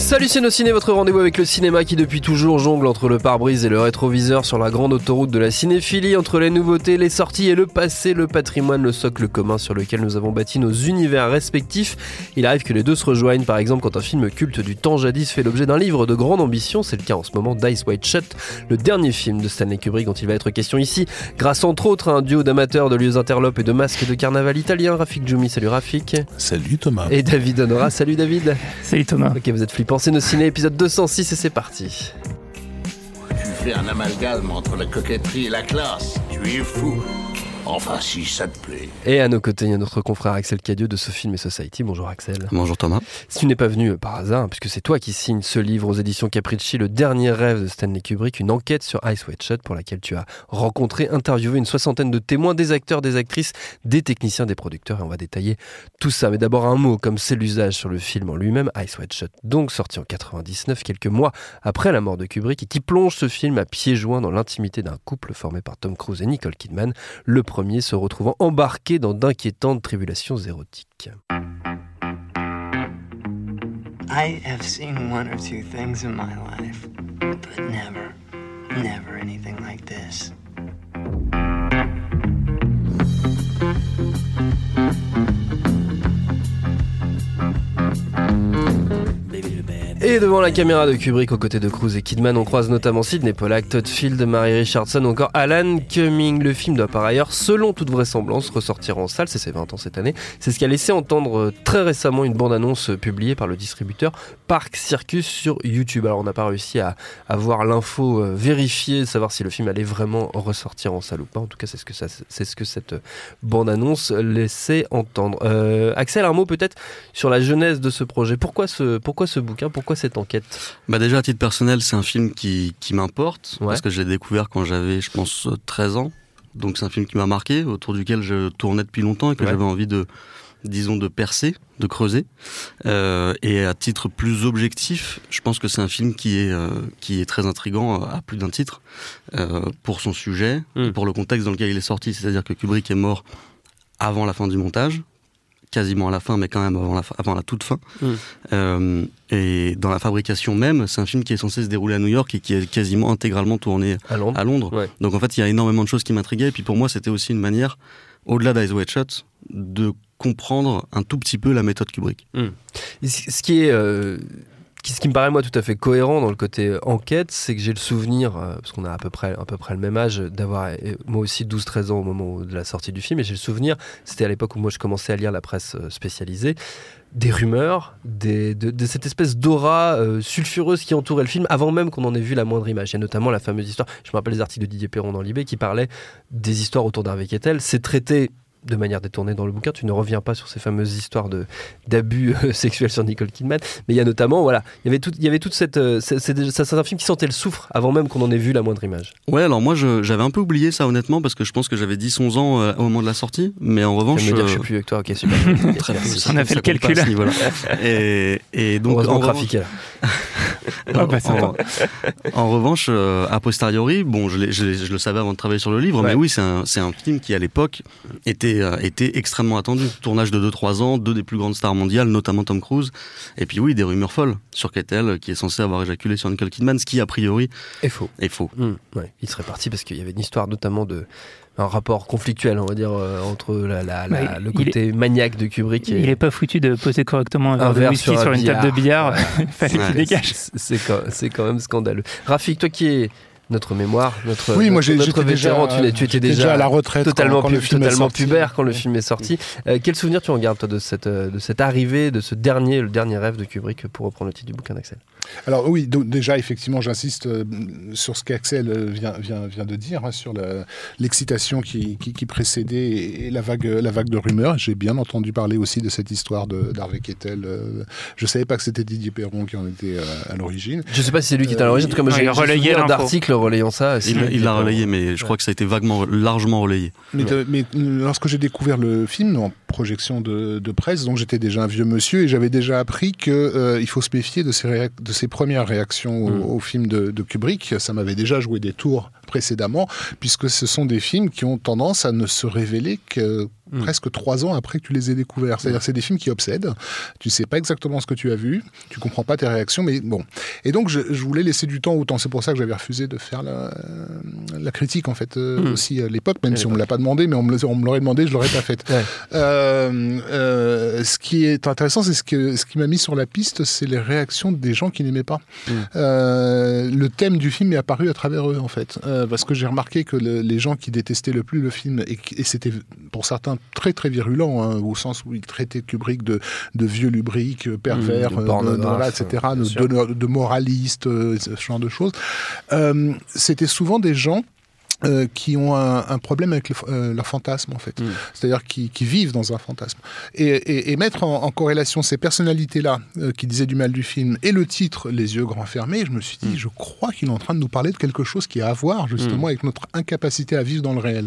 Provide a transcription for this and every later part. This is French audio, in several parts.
Salut c'est nos ciné, votre rendez-vous avec le cinéma qui depuis toujours jongle entre le pare-brise et le rétroviseur sur la grande autoroute de la cinéphilie, entre les nouveautés, les sorties et le passé, le patrimoine, le socle commun sur lequel nous avons bâti nos univers respectifs. Il arrive que les deux se rejoignent, par exemple quand un film culte du temps jadis fait l'objet d'un livre de grande ambition, c'est le cas en ce moment d'Ice White Shut, le dernier film de Stanley Kubrick dont il va être question ici, grâce entre autres à un duo d'amateurs de lieux interlopes et de masques de carnaval italien, Rafik Djoumi, salut Rafik. Salut Thomas. Et David Honora, salut David. Salut Thomas. Ok, vous êtes flippants, c'est nos ciné épisode 206 et c'est parti. Tu fais un amalgame entre la coquetterie et la classe. Tu es fou. Enfin, si ça te plaît. Et à nos côtés, il y a notre confrère Axel Cadieux de ce film et Society. Bonjour Axel. Bonjour Thomas. Si tu n'es pas venu par hasard, puisque c'est toi qui signes ce livre aux éditions Capricci, Le dernier rêve de Stanley Kubrick, une enquête sur Ice White Shut pour laquelle tu as rencontré, interviewé une soixantaine de témoins, des acteurs, des actrices, des techniciens, des producteurs, et on va détailler tout ça. Mais d'abord un mot, comme c'est l'usage sur le film en lui-même, Ice White Shut, donc sorti en 99, quelques mois après la mort de Kubrick, et qui plonge ce film à pieds joints dans l'intimité d'un couple formé par Tom Cruise et Nicole Kidman, le premier se retrouvant embarqué dans d'inquiétantes tribulations érotiques. I have seen one or two things in my life, but never, never anything like this. Et devant la caméra de Kubrick aux côtés de Cruise et Kidman, on croise notamment Sidney Pollack, Todd Field, Mary Richardson ou encore Alan Cumming. Le film doit par ailleurs, selon toute vraisemblance, ressortir en salle, c'est ses 20 ans cette année. C'est ce qui a laissé entendre euh, très récemment une bande-annonce euh, publiée par le distributeur Park Circus sur YouTube. Alors on n'a pas réussi à avoir l'info euh, vérifiée, savoir si le film allait vraiment ressortir en salle ou pas. En tout cas, c'est ce que, ça, c'est ce que cette bande-annonce laissait entendre. Axel, un mot peut-être sur la genèse de ce projet. Pourquoi ce, pourquoi ce bouquin? Pourquoi cette enquête? Bah déjà à titre personnel, c'est un film qui, qui m'importe Ouais. parce que j'ai découvert quand j'avais, je pense, 13 ans. Donc c'est un film qui m'a marqué, autour duquel je tournais depuis longtemps et que Ouais. j'avais envie de, disons, de percer, de creuser. Euh, et à titre plus objectif, je pense que c'est un film qui est euh, qui est très intrigant à plus d'un titre euh, pour son sujet, Mm. et pour le contexte dans lequel il est sorti. C'est-à-dire que Kubrick est mort avant la fin du montage, quasiment à la fin, mais quand même avant la, fin- avant la toute fin. Mm. Euh, et dans la fabrication même, c'est un film qui est censé se dérouler à New York et qui est quasiment intégralement tourné à Londres à Londres. Ouais. Donc en fait, il y a énormément de choses qui m'intriguaient. Et puis pour moi, c'était aussi une manière, au-delà d'Eyes Wide Shut, de comprendre un tout petit peu la méthode Kubrick. Et Ce qui est. euh, ce qui me paraît moi tout à fait cohérent dans le côté euh, enquête, c'est que j'ai le souvenir, euh, parce qu'on a à peu près, le même âge, d'avoir moi aussi 12-13 ans au moment de la sortie du film, et j'ai le souvenir, c'était à l'époque où moi je commençais à lire la presse euh, spécialisée, des rumeurs, de, cette espèce d'aura sulfureuse qui entourait le film avant même qu'on en ait vu la moindre image. Il y a notamment la fameuse histoire, je me rappelle les articles de Didier Perron dans Libé qui parlaient des histoires autour d'Harvey Kettel. C'est traité de manière détournée dans le bouquin, tu ne reviens pas sur ces fameuses histoires de d'abus euh, sexuels sur Nicole Kidman, mais il y a notamment, voilà, il y avait, tout, il y avait toute cette... euh, c'est un film qui sentait le soufre avant même qu'on en ait vu la moindre image. Ouais, alors moi, je- j'avais un peu oublié ça honnêtement parce que je pense que j'avais 10-11 ans euh, au moment de la sortie. Mais en Je revanche, vais me dire, euh, je suis plus avec toi, ok, super. Très bien. Merci. On a fait le pas calcul. ce niveau-là. et, et donc, en là. Ah bah, en, en revanche, euh, a posteriori, bon, je, l'ai- je l'ai- je le savais avant de travailler sur le livre, Ouais. mais oui, c'est un, c'est un film qui à l'époque était, euh, était extrêmement attendu. Tournage de 2-3 ans, deux des plus grandes stars mondiales, notamment Tom Cruise. Et puis oui, des rumeurs folles sur Kettel, euh, qui est censé avoir éjaculé sur Nicole Kidman, ce qui a priori Et faux. est faux. Hmm, ouais. Il serait parti parce qu'il y avait une histoire notamment de un rapport conflictuel, on va dire, euh, entre la, la- la- Bah, le il côté maniaque de Kubrick et Il est pas foutu de poser correctement un verre Un de verre whisky sur sur, un une table de billard. Fallait Ouais. qu'il dégage. C'est- C'est quand, quand même scandaleux. Rafik, toi qui es notre mémoire, notre, Oui, moi notre, j'ai- notre j'étais déjà, vétéran, tu, n'es- tu étais déjà, à la retraite totalement, quand, quand le film est totalement sorti. pubère quand le film est sorti. Euh, quel souvenir tu en gardes toi de cette, euh, de cette arrivée, de ce dernier, le dernier rêve de Kubrick, pour reprendre le titre du bouquin d'Axel? Alors oui, donc, déjà effectivement, j'insiste euh, sur ce qu'Axel euh, vient, vient, vient de dire, hein, sur l'excitation qui, qui, qui précédait et, et la vague, la vague de rumeurs. J'ai bien entendu parler aussi de cette histoire de- d'Harvey Kettel. euh, je savais pas que c'était Didier Perron qui en était euh, à l'origine. Je sais pas si c'est lui qui est à l'origine, en tout cas, moi j'ai relayé d'articles relayant ça. Il l'a relayé, mais je crois que ça a été vaguement, largement relayé. Mais, mais lorsque j'ai découvert le film, non, projection de, de presse, donc j'étais déjà un vieux monsieur et j'avais déjà appris que euh, faut se méfier de ses, de ses premières réactions au, Mm. au film de, de Kubrick. Ça m'avait déjà joué des tours précédemment, puisque ce sont des films qui ont tendance à ne se révéler que Mm. presque trois ans après que tu les aies découverts. C'est-à-dire c'est des films qui obsèdent. Tu sais pas exactement ce que tu as vu, tu comprends pas tes réactions, mais bon. Et donc je, je voulais laisser du temps au temps. C'est pour ça que j'avais refusé de faire la, la critique en fait euh, Mm. aussi à l'époque, même À si on me l'a pas demandé, mais on me le- on me l'aurait demandé, je l'aurais pas fait. Ouais. Euh, euh, ce qui est intéressant, c'est ce, que, ce qui m'a mis sur la piste, c'est les réactions des gens qui n'aimaient pas. Mm. Euh, le thème du film est apparu à travers eux, en fait. Euh, parce que j'ai remarqué que le- les gens qui détestaient le plus le film, et, c'était pour certains très très virulent, hein, au sens où ils traitaient Kubrick de, de vieux lubrique, euh, pervers, Mm, de euh, voilà, etc., de, de, de moraliste, euh, ce genre de choses. Euh, c'était souvent des gens euh, qui ont un, un problème avec le, euh, leur fantasme en fait, Mm. c'est-à-dire qui, qui vivent dans un fantasme. Et, et- et mettre en, en corrélation ces personnalités-là euh, qui disaient du mal du film et le titre Les yeux grands fermés, je me suis dit, Mm. je crois qu'il est en train de nous parler de quelque chose qui a à voir justement avec notre incapacité à vivre dans le réel.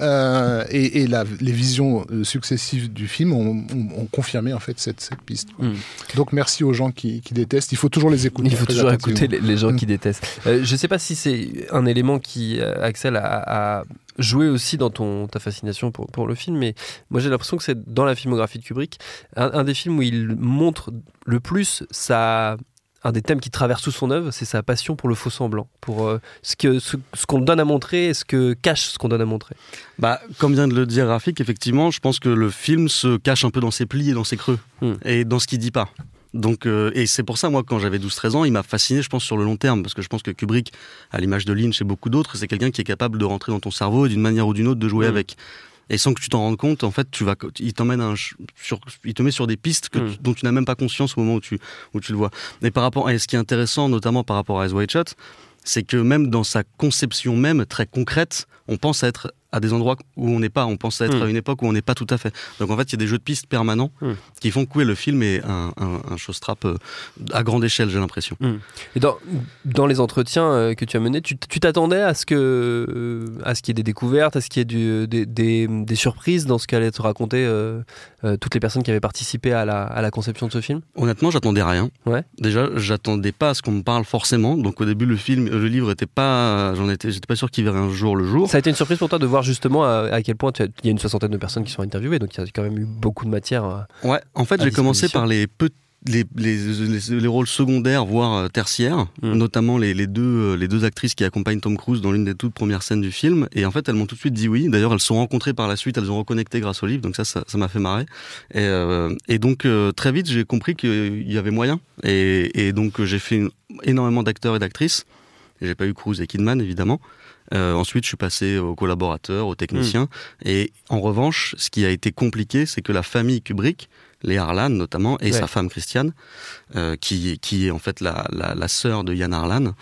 Euh, et et la- les visions euh, successives du film ont, ont- ont confirmé en fait cette, cette piste. Mm. Donc merci aux gens qui, qui détestent. Il faut toujours les écouter. Il faut toujours écouter les, les gens Mm. qui détestent. Euh, je sais pas si c'est un élément qui, euh, Axel, a, a joué aussi dans ton, ta fascination pour, pour le film, mais moi j'ai l'impression que c'est dans la filmographie de Kubrick, un, un des films où il montre le plus sa un des thèmes qui traverse toute son œuvre, c'est sa passion pour le faux semblant, pour euh, ce ce, ce qu'on donne à montrer et ce que cache ce qu'on donne à montrer. Bah, comme vient de le dire Rafik, effectivement, je pense que le film se cache un peu dans ses plis et dans ses creux, Hmm. et dans ce qu'il dit pas. Donc, euh, et c'est pour ça, moi, quand j'avais 12-13 ans, il m'a fasciné, je pense, sur le long terme, parce que je pense que Kubrick, à l'image de Lynch et beaucoup d'autres, c'est quelqu'un qui est capable de rentrer dans ton cerveau et d'une manière ou d'une autre de jouer Mm. avec. Et sans que tu t'en rendes compte, en fait, tu vas, il t'emmène sur, il te met sur des pistes que Mm. dont tu n'as même pas conscience au moment où tu, où tu le vois. Et par rapport, et ce qui est intéressant, notamment par rapport à Eyes Wide Shut, c'est que même dans sa conception même très concrète, on pense à être à des endroits où on n'est pas, on pense être à une époque où on n'est pas tout à fait. Donc en fait, il y a des jeux de pistes permanents Mm. qui font que ouais, le film est un, un, un showstrap euh, à grande échelle, j'ai l'impression. Et dans, dans les entretiens euh, que tu as menés, tu t'attendais à ce que euh, à ce qu'il y ait des découvertes, à ce qu'il y ait du- des, des- des surprises dans ce qu'allaient te raconter euh, euh, toutes les personnes qui avaient participé à la, à la conception de ce film? Honnêtement, j'attendais rien. Ouais. Déjà, j'attendais pas à ce qu'on me parle forcément. Donc au début, le film, le livre était pas, j'en étais, j'étais pas sûr qu'il verrait un jour le jour. Ça a été une surprise pour toi de voir justement à, à quel point il y a une soixantaine de personnes qui sont interviewées, donc il y a quand même eu beaucoup de matière. euh. Ouais, en fait, j'ai commencé par les, les, les, les- les rôles secondaires, voire euh, tertiaires, Mm. notamment les, les deux, euh, les deux actrices qui accompagnent Tom Cruise dans l'une des toutes premières scènes du film. Et en fait, elles m'ont tout de suite dit oui. D'ailleurs, elles se sont rencontrées par la suite, elles ont reconnecté grâce au livre, donc ça, ça m'a fait marrer. Et, euh, et donc, euh, très vite, j'ai compris qu'il y avait moyen. Et, et donc, j'ai fait énormément d'acteurs et d'actrices. J'ai pas eu Cruise et Kidman, évidemment. Euh, ensuite, je suis passé aux collaborateurs, aux techniciens. Et en revanche, ce qui a été compliqué, c'est que la famille Kubrick, les Harlan notamment, et Ouais. sa femme Christiane, euh, qui, qui est en fait la, la, la sœur de Yann Harlan,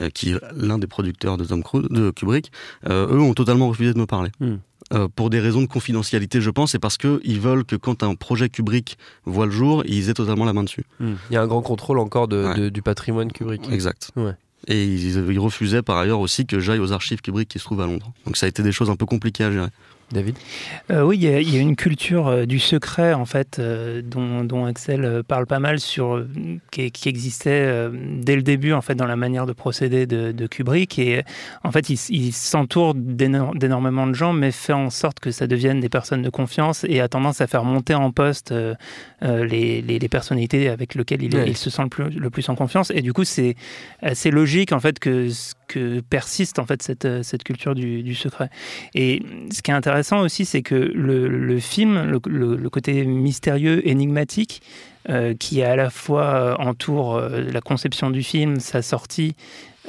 euh, qui est l'un des producteurs de Tom Cruise, de Kubrick, eux ont totalement refusé de me parler. Hmm. Euh, pour des raisons de confidentialité, je pense, et parce qu'ils veulent que quand un projet Kubrick voit le jour, ils aient totalement la main dessus. Il y a un grand contrôle encore de, Ouais. de- du patrimoine Kubrick. Exact. Ouais. Et ils, refusaient par ailleurs aussi que j'aille aux archives Kubrick qui se trouvent à Londres. Donc ça a été des choses un peu compliquées à gérer. David Euh, oui, il y, a- il y a une culture euh, du secret en fait euh, dont, dont Axel parle pas mal sur qui, qui existait dès le début en fait dans la manière de procéder de, de Kubrick et en fait il, s'entoure d'éno- d'énormément de gens mais fait en sorte que ça devienne des personnes de confiance et a tendance à faire monter en poste les, les- les personnalités avec lesquelles il, est- Ouais. il se sent le plus, le plus en confiance et du coup c'est assez logique en fait que, que persiste en fait cette, euh, cette culture du, du secret. Et ce qui est intéressant aussi, c'est que le, le film, le, le- le côté mystérieux, énigmatique, euh, qui à la fois euh, entoure euh, la conception du film, sa sortie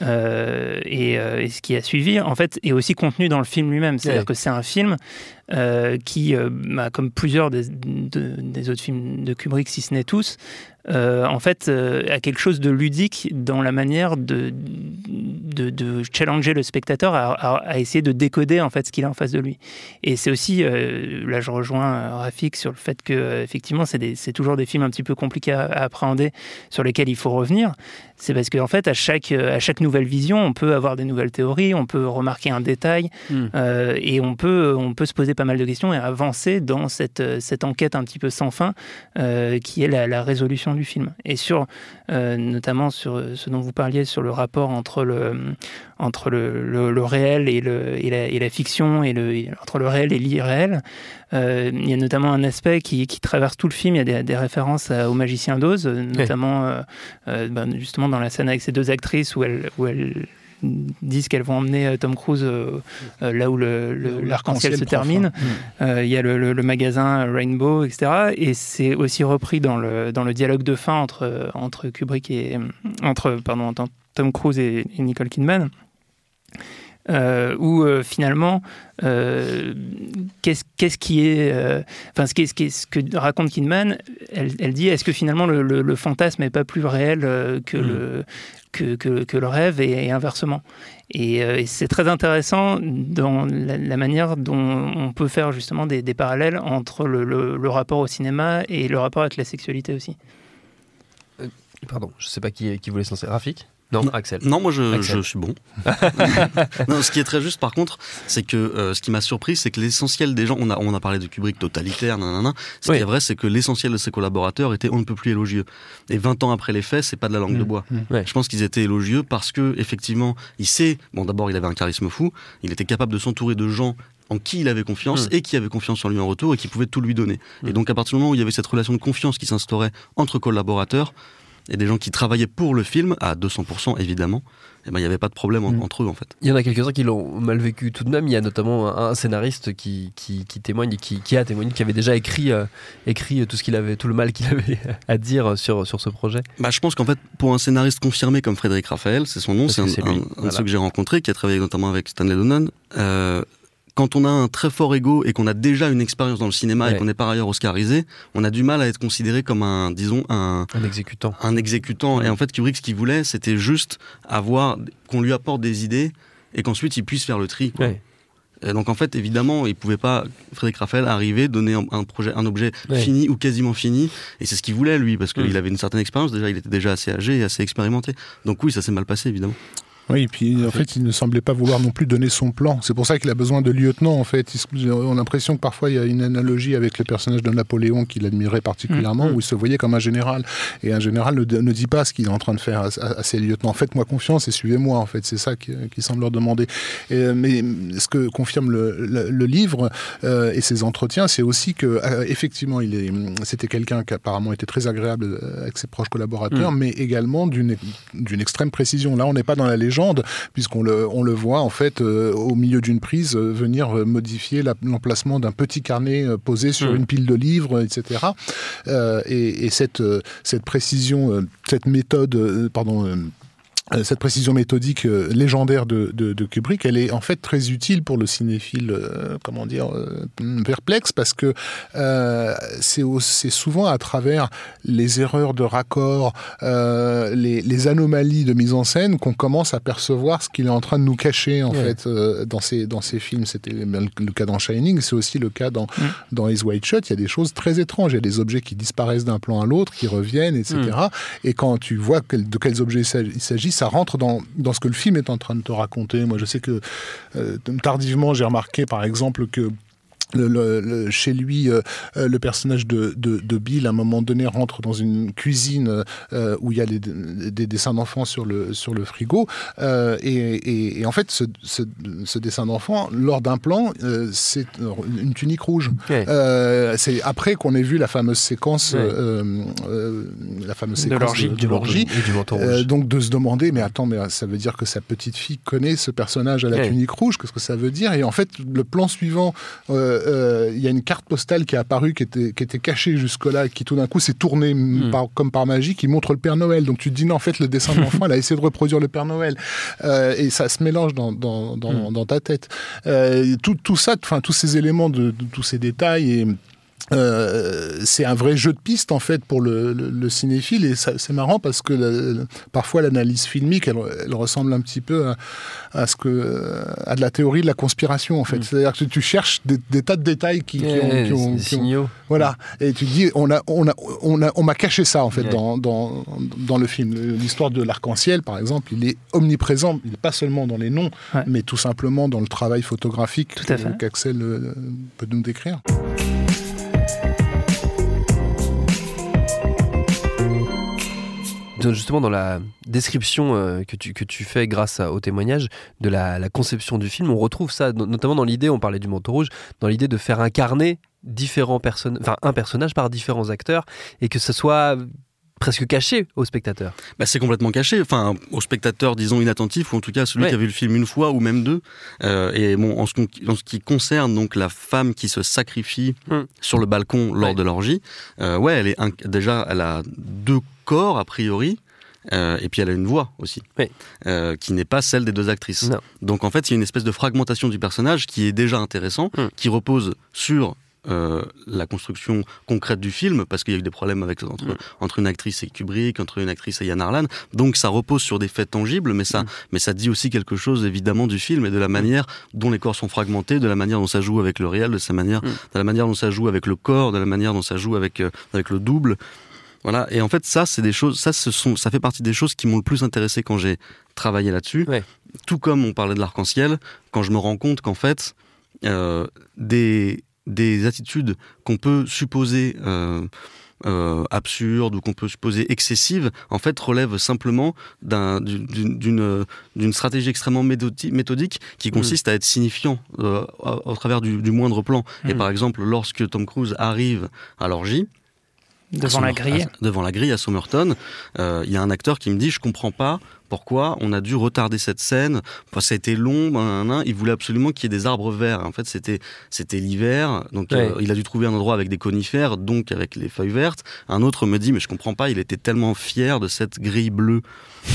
euh, et, euh, et ce qui a suivi, en fait, est aussi contenu dans le film lui-même. C'est-à-dire Ouais. que c'est un film euh, qui, bah, comme plusieurs des, de- des autres films de Kubrick, si ce n'est tous, euh, en fait, euh, a quelque chose de ludique dans la manière de de, de challenger le spectateur à, à- à essayer de décoder en fait ce qu'il a en face de lui. Et c'est aussi, euh, là je rejoins Rafik sur le fait que effectivement c'est toujours des films un petit peu compliqués à, à appréhender, sur lesquels il faut revenir. C'est parce qu'en fait à chaque, à chaque nouvelle vision, on peut avoir des nouvelles théories, on peut remarquer un détail, Mm. euh, et on peut, on peut se poser pas mal de questions et avancer dans cette, cette enquête un petit peu sans fin qui est la, la résolution du film. Et sur, euh, notamment sur ce dont vous parliez, sur le rapport entre le, entre le, le- le réel et, le, et, la, et la fiction, et le, entre le réel et l'irréel, euh, il y a notamment un aspect qui, qui traverse tout le film. Il y a des, des références à- au magicien d'Oz, euh, notamment euh, euh, ben, justement dans la scène avec ces deux actrices où elles, où elles disent qu'elles vont emmener euh, Tom Cruise euh, euh, là où le- le- l'arc-en-ciel se termine. Euh, Il y a le, magasin Rainbow, etc. Et c'est aussi repris dans le, dans le dialogue de fin entre, entre Kubrick et entre pardon, entre Tom Cruise et, et Nicole Kidman. Euh, où euh, finalement, euh, qu'est-ce qui est, enfin ce, ce, est- ce que raconte Kidman, elle, elle dit est-ce que finalement le, le- le fantasme n'est pas plus réel que, le, que, que- le rêve et, inversement. Et, euh, et c'est très intéressant dans la, manière dont on peut faire justement des, parallèles entre le, rapport au cinéma et le rapport avec la sexualité aussi. Pardon, je sais pas qui, qui voulait se lancer. Rafik? Non, Axel. Non, moi je, suis bon. non, ce qui est très juste par contre, c'est que euh, ce qui m'a surpris, c'est que l'essentiel des gens, on a, on a parlé de Kubrick totalitaire, nanana. Ce Oui. qui est vrai, c'est que l'essentiel de ses collaborateurs était on ne peut plus élogieux. Et 20 ans après les faits, c'est pas de la langue de bois. Ouais. Je pense qu'ils étaient élogieux parce que effectivement, il sait, bon d'abord il avait un charisme fou, il était capable de s'entourer de gens en qui il avait confiance Mm. et qui avaient confiance en lui en retour et qui pouvaient tout lui donner. Et donc à partir du moment où il y avait cette relation de confiance qui s'instaurait entre collaborateurs et des gens qui travaillaient pour le film à 200% évidemment, eh ben il n'y avait pas de problème en- Mm. entre eux en fait. Il y en a quelques-uns qui l'ont mal vécu tout de même. Il y a notamment un, un scénariste qui, qui, qui témoigne, qui, qui a témoigné, qui avait déjà écrit, euh, écrit tout ce qu'il avait, tout le mal qu'il avait à dire sur, sur ce projet. Bah, je pense qu'en fait, pour un scénariste confirmé comme Frédéric Raphaël, c'est son nom, c'est un, de ceux que j'ai rencontré, qui a travaillé notamment avec Stanley Donen. Euh, quand on a un très fort ego et qu'on a déjà une expérience dans le cinéma Ouais. et qu'on est par ailleurs oscarisé, on a du mal à être considéré comme un, disons, un, Un exécutant. un exécutant. Et en fait, Kubrick, ce qu'il voulait, c'était juste avoir, qu'on lui apporte des idées et qu'ensuite il puisse faire le tri. quoi. Ouais. Et donc en fait, évidemment, il pouvait pas, Frédéric Raphaël, arriver, donner un, projet, un objet Ouais. fini ou quasiment fini. Et c'est ce qu'il voulait lui, parce qu'il Mm. avait une certaine expérience. Déjà, il était déjà assez âgé et assez expérimenté. Donc oui, ça s'est mal passé, évidemment. Oui, et puis en fait, il ne semblait pas vouloir non plus donner son plan. C'est pour ça qu'il a besoin de lieutenant, en fait. Il On a l'impression que parfois il y a une analogie avec le personnage de Napoléon qu'il admirait particulièrement, Mhm. où il se voyait comme un général. Et un général ne, ne dit pas ce qu'il est en train de faire à, à- à ses lieutenants. Faites-moi confiance et suivez-moi, en fait. C'est ça qui, qui semble leur demander. Et, euh, mais ce que confirme le, le- le livre euh, et ses entretiens, c'est aussi que euh, effectivement, il est, c'était quelqu'un qui apparemment était très agréable avec ses proches collaborateurs, mais également d'une d'une extrême précision. Là, on n'est pas dans la légende, puisqu'on le, on le voit en fait euh, au milieu d'une prise euh, venir euh, modifier la- l'emplacement d'un petit carnet posé sur Mm. une pile de livres, etc. Et, et cette, cette précision, cette méthode, pardon. Euh, cette précision méthodique euh, légendaire de, de, de Kubrick, elle est en fait très utile pour le cinéphile, euh, comment dire, euh, perplexe, parce que euh, c'est souvent à travers les erreurs de raccord, euh, les, les anomalies de mise en scène qu'on commence à percevoir ce qu'il est en train de nous cacher en Ouais. fait euh, dans ces dans ces films. C'était le, cas dans Shining, c'est aussi le cas dans Mm. dans Eyes Wide Shut. Il y a des choses très étranges. Il y a des objets qui disparaissent d'un plan à l'autre, qui reviennent, etc. Et quand tu vois de quels objets il s'ag- il s'agit, ça rentre dans, dans ce que le film est en train de te raconter. Moi, je sais que euh, tardivement, j'ai remarqué, par exemple, que le- le- le- chez lui, euh, euh, le personnage de, de, de Bill, à un moment donné, rentre dans une cuisine euh, où il y a les- des dessins d'enfants sur le, sur le frigo. Euh, et, et- et en fait, ce, ce- ce dessin d'enfant, lors d'un plan, euh, c'est une tunique rouge. Euh, c'est après qu'on ait vu la fameuse séquence, Ouais. euh, euh, la fameuse De séquence l'orgie. de, l'orgie. Euh, donc de se demander, mais attends, mais ça veut dire que sa petite fille connaît ce personnage à la tunique rouge, qu'est-ce que ça veut dire? Et en fait, le plan suivant, euh, il y a une carte postale qui est apparue, qui était, qui était cachée jusque-là, qui tout d'un coup s'est tournée Mm. par- comme par magie, qui montre le Père Noël. Donc tu te dis, non, en fait, le dessin de l'enfant, elle a essayé de reproduire le Père Noël. Euh, et ça se mélange dans, dans, dans, Mm. dans ta tête. Euh, tout, tout ça, enfin tous ces éléments, de, de tous ces détails et euh, c'est un vrai jeu de piste en fait pour le, le- le cinéphile. Et c'est marrant parce que parfois l'analyse filmique elle, elle ressemble un petit peu à, à ce que à de la théorie de la conspiration en fait. Mm. c'est-à-dire que tu cherches des, des tas de détails qui, qui ont, des qui ont- signaux. voilà. Et tu dis on a on a on a on m'a caché ça en fait dans, dans dans le film. L'histoire de l'arc-en-ciel par exemple il est omniprésent. Il n'est pas seulement dans les noms Ouais. mais tout simplement dans le travail photographique qu'Axel euh, peut nous décrire Justement, dans la description euh, que, tu, fais grâce au témoignage de la, conception du film, on retrouve ça, no- notamment dans l'idée, on parlait du manteau rouge, dans l'idée de faire incarner différents personnages, enfin un personnage par différents acteurs, et que ce soit presque caché au spectateur. Bah, c'est complètement caché, enfin au spectateur disons inattentif ou en tout cas celui Ouais. qui a vu le film une fois ou même deux. Euh, et bon, en ce, con- en ce qui concerne donc la femme qui se sacrifie Hmm. sur le balcon lors Ouais. de l'orgie, euh, ouais, elle est inc- déjà elle a deux corps a priori. euh, et puis elle a une voix aussi, euh, qui n'est pas celle des deux actrices. Non. Donc en fait, il y a une espèce de fragmentation du personnage qui est déjà intéressant, Hmm. qui repose sur euh, la construction concrète du film, parce qu'il y a eu des problèmes avec, entre, Mm. entre une actrice et Kubrick, entre une actrice et Yann Arlan. Donc ça repose sur des faits tangibles, mais ça, Mm. mais ça dit aussi quelque chose évidemment du film et de la manière dont les corps sont fragmentés, de la manière dont ça joue avec le réel, de sa manière, Mm. de la manière dont ça joue avec le corps, de la manière dont ça joue avec euh, avec le double. Voilà. Et en fait, ça, c'est des choses, ça, ce sont, ça fait partie des choses qui m'ont le plus intéressé quand j'ai travaillé là-dessus. Ouais. Tout comme on parlait de l'arc-en-ciel, quand je me rends compte qu'en fait, euh, des, des attitudes qu'on peut supposer euh, euh, absurdes ou qu'on peut supposer excessives, en fait, relèvent simplement d'un- d'une stratégie extrêmement méthodi- méthodique qui consiste à être signifiant euh, au, travers du, du moindre plan. Et Mhm. par exemple, lorsque Tom Cruise arrive à l'orgie, devant la grille. à- devant la grille à Somerton, euh, il y a un acteur qui me dit je comprends pas pourquoi on a dû retarder cette scène. Enfin, ça a été long, il voulait absolument qu'il y ait des arbres verts. En fait, c'était c'était l'hiver, donc Ouais. euh, il a dû trouver un endroit avec des conifères, donc avec les feuilles vertes. Un autre me dit mais je comprends pas, il était tellement fier de cette grille bleue.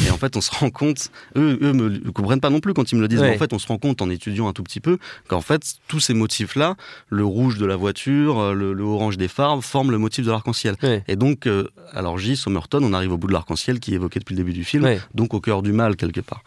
Et en fait, on se rend compte, eux, eux me comprennent pas non plus quand ils me le disent. Ouais. Mais en fait, on se rend compte en étudiant un tout petit peu qu'en fait, tous ces motifs-là, le rouge de la voiture, euh, le, le orange des phares, forment le motif de l'arc-en-ciel. Ouais. Et donc, euh, à l'orgie, Somerton, on arrive au bout de l'arc-en-ciel qui est évoqué depuis le début du film, donc cœur du mal quelque part.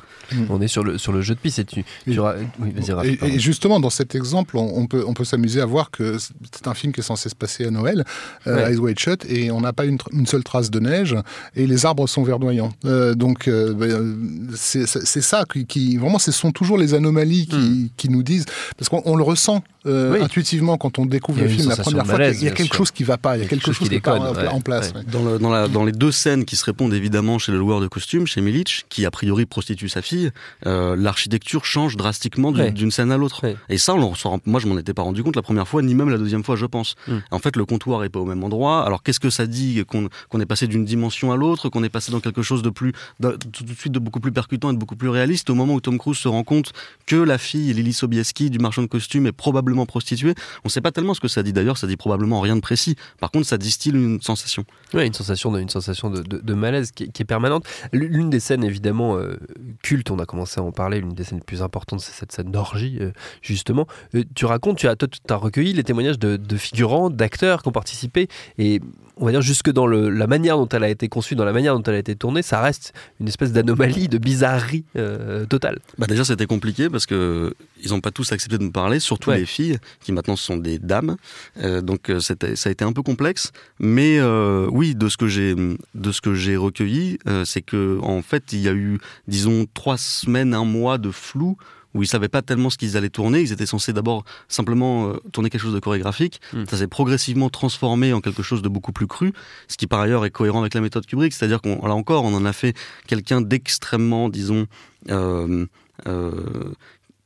On est sur le, sur le jeu de piste et tu. tu Oui. ra- Oui, vas-y, Raph, Et, justement, dans cet exemple, on, on peut, on peut s'amuser à voir que c'est un film qui est censé se passer à Noël, euh, Ouais. Eyes Wide Shut, et on n'a pas une, seule trace de neige, et les arbres sont verdoyants. Euh, donc, euh, ben, euh, c'est ça qui, qui- vraiment, ce sont toujours les anomalies qui, qui nous disent, parce qu'on on le ressent euh, Hmm. Oui. intuitivement quand on découvre Il le film la première fois, malaise, qu'il y a quelque sûr. chose qui va pas, il y a quelque chose qui n'est pas en, déconne, ouais, en place. ouais. ouais. Dans, le- dans la- dans les deux scènes qui se répondent évidemment chez le loueur de costumes, chez Milic, qui a priori prostitue sa fille, euh, l'architecture change drastiquement d'une scène à l'autre. Ouais. Et ça, on moi je m'en étais pas rendu compte la première fois, ni même la deuxième fois, je pense. Mm. En fait, le comptoir est pas au même endroit. Alors qu'est-ce que ça dit qu'on est passé d'une dimension à l'autre, qu'on est passé dans quelque chose de plus, de- tout de suite de beaucoup plus percutant et de beaucoup plus réaliste au moment où Tom Cruise se rend compte que la fille Lily Sobieski du marchand de costumes est probablement prostituée. On sait pas tellement ce que ça dit d'ailleurs, ça dit probablement rien de précis. Par contre, ça distille une sensation. Ouais, une sensation de, une sensation de, malaise qui, est permanente. L'une des scènes évidemment euh, cultes, on a commencé à en parler, l'une des scènes les plus importantes, c'est cette scène d'orgie, euh, justement. Euh, tu racontes, tu as, toi, tu as recueilli les témoignages de, de figurants, d'acteurs qui ont participé, et on va dire jusque dans le, la manière dont elle a été conçue, dans la manière dont elle a été tournée, ça reste une espèce d'anomalie, de bizarrerie euh, totale. Bah déjà c'était compliqué parce que ils n'ont pas tous accepté de me parler, surtout Ouais. les filles qui maintenant sont des dames. Euh, donc euh, ça a été un peu complexe, mais euh, oui de ce que j'ai de ce que j'ai recueilli, c'est que en fait il y a eu disons trois semaines, un mois de flou où ils savaient pas tellement ce qu'ils allaient tourner. Ils étaient censés d'abord simplement euh, tourner quelque chose de chorégraphique. Mm. Ça s'est progressivement transformé en quelque chose de beaucoup plus cru, ce qui par ailleurs est cohérent avec la méthode Kubrick. C'est-à-dire qu'on là encore, on en a fait quelqu'un d'extrêmement, disons, euh, euh,